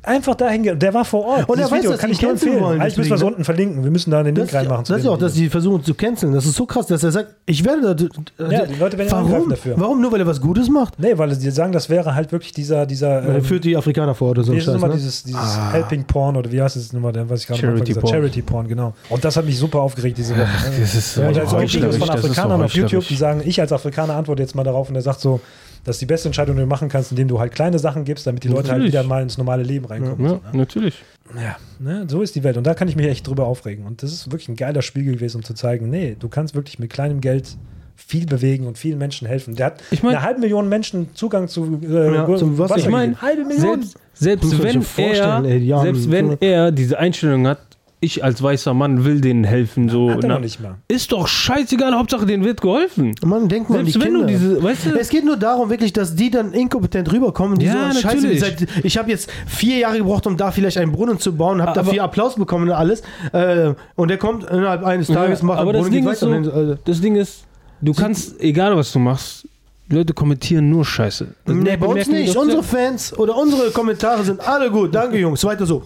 Einfach dahin, ge- der war vor Ort. Und er weiß, Video dass kann ich nur empfehlen. wollen, Eigentlich müssen wir es deswegen, unten verlinken. Wir müssen da den Das, Link reinmachen. das ist auch, dass die versuchen zu canceln. Das ist so krass, dass er sagt, ich werde da. Ja, die Leute werden warum? dafür. Warum? Nur weil er was Gutes macht? Nee, weil sie sagen, das wäre halt wirklich dieser, dieser Er ähm, führt die Afrikaner vor oder so. Ein ist es nochmal ne? dieses, dieses Helping Porn oder wie heißt es nochmal, der, was ich gerade Charity Porn. Charity Porn, genau. Und das hat mich super aufgeregt diese Woche. Das ist so Ja, ist auch heuchlerisch, Videos von das Afrikanern auf YouTube, die sagen, ich als Afrikaner antworte jetzt mal darauf und er sagt so, das ist die beste Entscheidung, die du machen kannst, indem du halt kleine Sachen gibst, damit die Leute halt Natürlich. wieder mal ins normale Leben reinkommen. Ja, So, ne? natürlich. ja ne? so ist die Welt. Und da kann ich mich echt drüber aufregen. Und das ist wirklich ein geiler Spiegel gewesen, um zu zeigen, nee, du kannst wirklich mit kleinem Geld viel bewegen und vielen Menschen helfen. Der hat Ich mein- eine halbe Million Menschen Zugang zu äh, Ja, zum Wasser. Ich mein, gegeben. halbe Million. Selbst, selbst wenn er, selbst wenn er diese Einstellung hat, ich als weißer Mann will denen helfen. So, Hat er na, noch nicht mal. Ist doch scheißegal, Hauptsache denen wird geholfen. Mann, denk mal die Selbst wenn Kinder. du diese, weißt du, Es geht nur darum, wirklich, dass die dann inkompetent rüberkommen. Die Ja, so, scheiße, natürlich. seit, ich habe jetzt vier Jahre gebraucht, um da vielleicht einen Brunnen zu bauen, habe Aber- dafür Applaus bekommen und alles. Äh, und der kommt innerhalb eines Tages, macht aber einen das Brunnen, Ding, geht ist so, weiter. Und, äh, das Ding ist, du kannst, egal was du machst, die Leute kommentieren nur Scheiße. Das Nee, bei uns merken die nicht. doch Unsere. Fans oder unsere Kommentare sind alle gut. Danke, Jungs. Weiter so.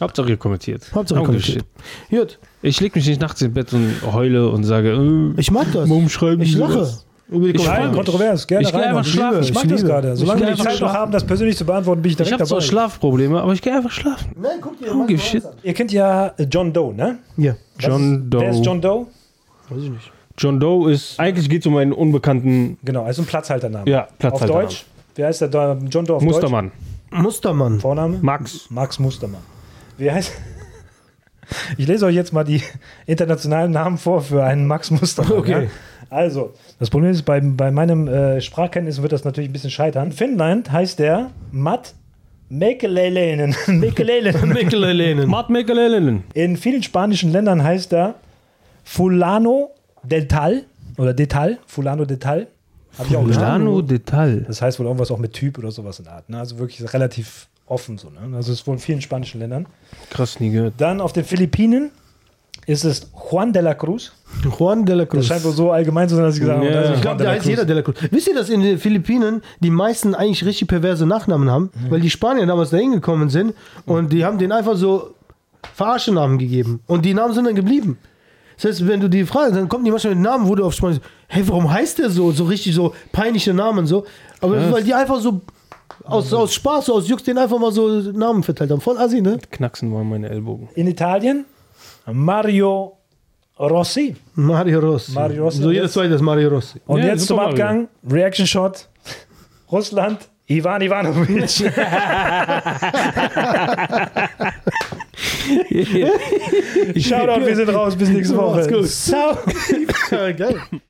Hauptsache ihr kommentiert. Hauptsache a kommentiert. Gut. Ich leg mich nicht nachts ins Bett und heule und sage, äh, Ich mag das. Warum schreiben ich Sie lache. das? Über die Ich mich. kontrovers, gerne Ich rein. einfach Ich schlafen. Ich Ich mag das liebe. gerade. Ich Solange wir die Zeit noch haben, das persönlich zu beantworten, bin ich ich direkt habe zwar dabei. Schlafprobleme, aber ich gehe einfach schlafen. Nein, guck dir a shit. Ihr kennt ja äh, John Doe, ne? Ja, John ist, Doe. Wer ist John Doe? weiß ich nicht. John Doe ist, eigentlich geht es um einen unbekannten Genau, also ein Platzhaltername. Ja, Auf Platzhalternamen. Deutsch, wie heißt der? John Doe auf Mustermann. Mustermann. Deutsch? Vorname? Max. Max Mustermann. Wie heißt. Ich lese euch jetzt mal die internationalen Namen vor für einen Max Mustermann. Okay. Ja? Also, das Problem ist, bei, bei meinem äh, Sprachkenntnissen wird das natürlich ein bisschen scheitern. Finnland heißt der Matt Mekelelenen. Mekelelenen. Mikkelelenen. Matt Mekalelen. In vielen spanischen Ländern heißt er Fulano del Tal oder Detal. Fulano del Tal. Hab ich auch gestanden. Fulano Detail. Das heißt wohl irgendwas auch mit Typ oder sowas in der Art. Ne? Also wirklich relativ offen so. Ne? Also es ist wohl in vielen spanischen Ländern. Krass, nie gehört. Dann auf den Philippinen ist es Juan de la Cruz. Juan de la Das Cruz. scheint wohl so allgemein zu sein, dass ich gesagt habe, Ja. das ist Ich glaube, da heißt jeder de la Cruz. Wisst ihr, dass in den Philippinen die meisten eigentlich richtig perverse Nachnamen haben? Weil die Spanier damals da hingekommen sind und die haben denen einfach so Verarschenamen gegeben. Und die Namen sind dann geblieben. Das heißt, wenn du die fragst, dann kommen die manchmal mit Namen, wo du auf Spanisch, hey, warum heißt der so? So richtig so peinliche Namen so. Aber Krass. weil die einfach so aus, aus Spaß, aus Jux, denen einfach mal so Namen verteilt haben. Voll assi, ne? Knacksen waren meine Ellbogen. In Italien Mario Rossi. Mario Rossi. Mario Rossi. So jedes zweite ist Mario Rossi. Und Ja, jetzt zum. Abgang, Reaction Shot, Russland, Ivan Ivanovic. Shoutout, wir sind raus, bis nächste Woche. Macht's gut. Ciao. Geil.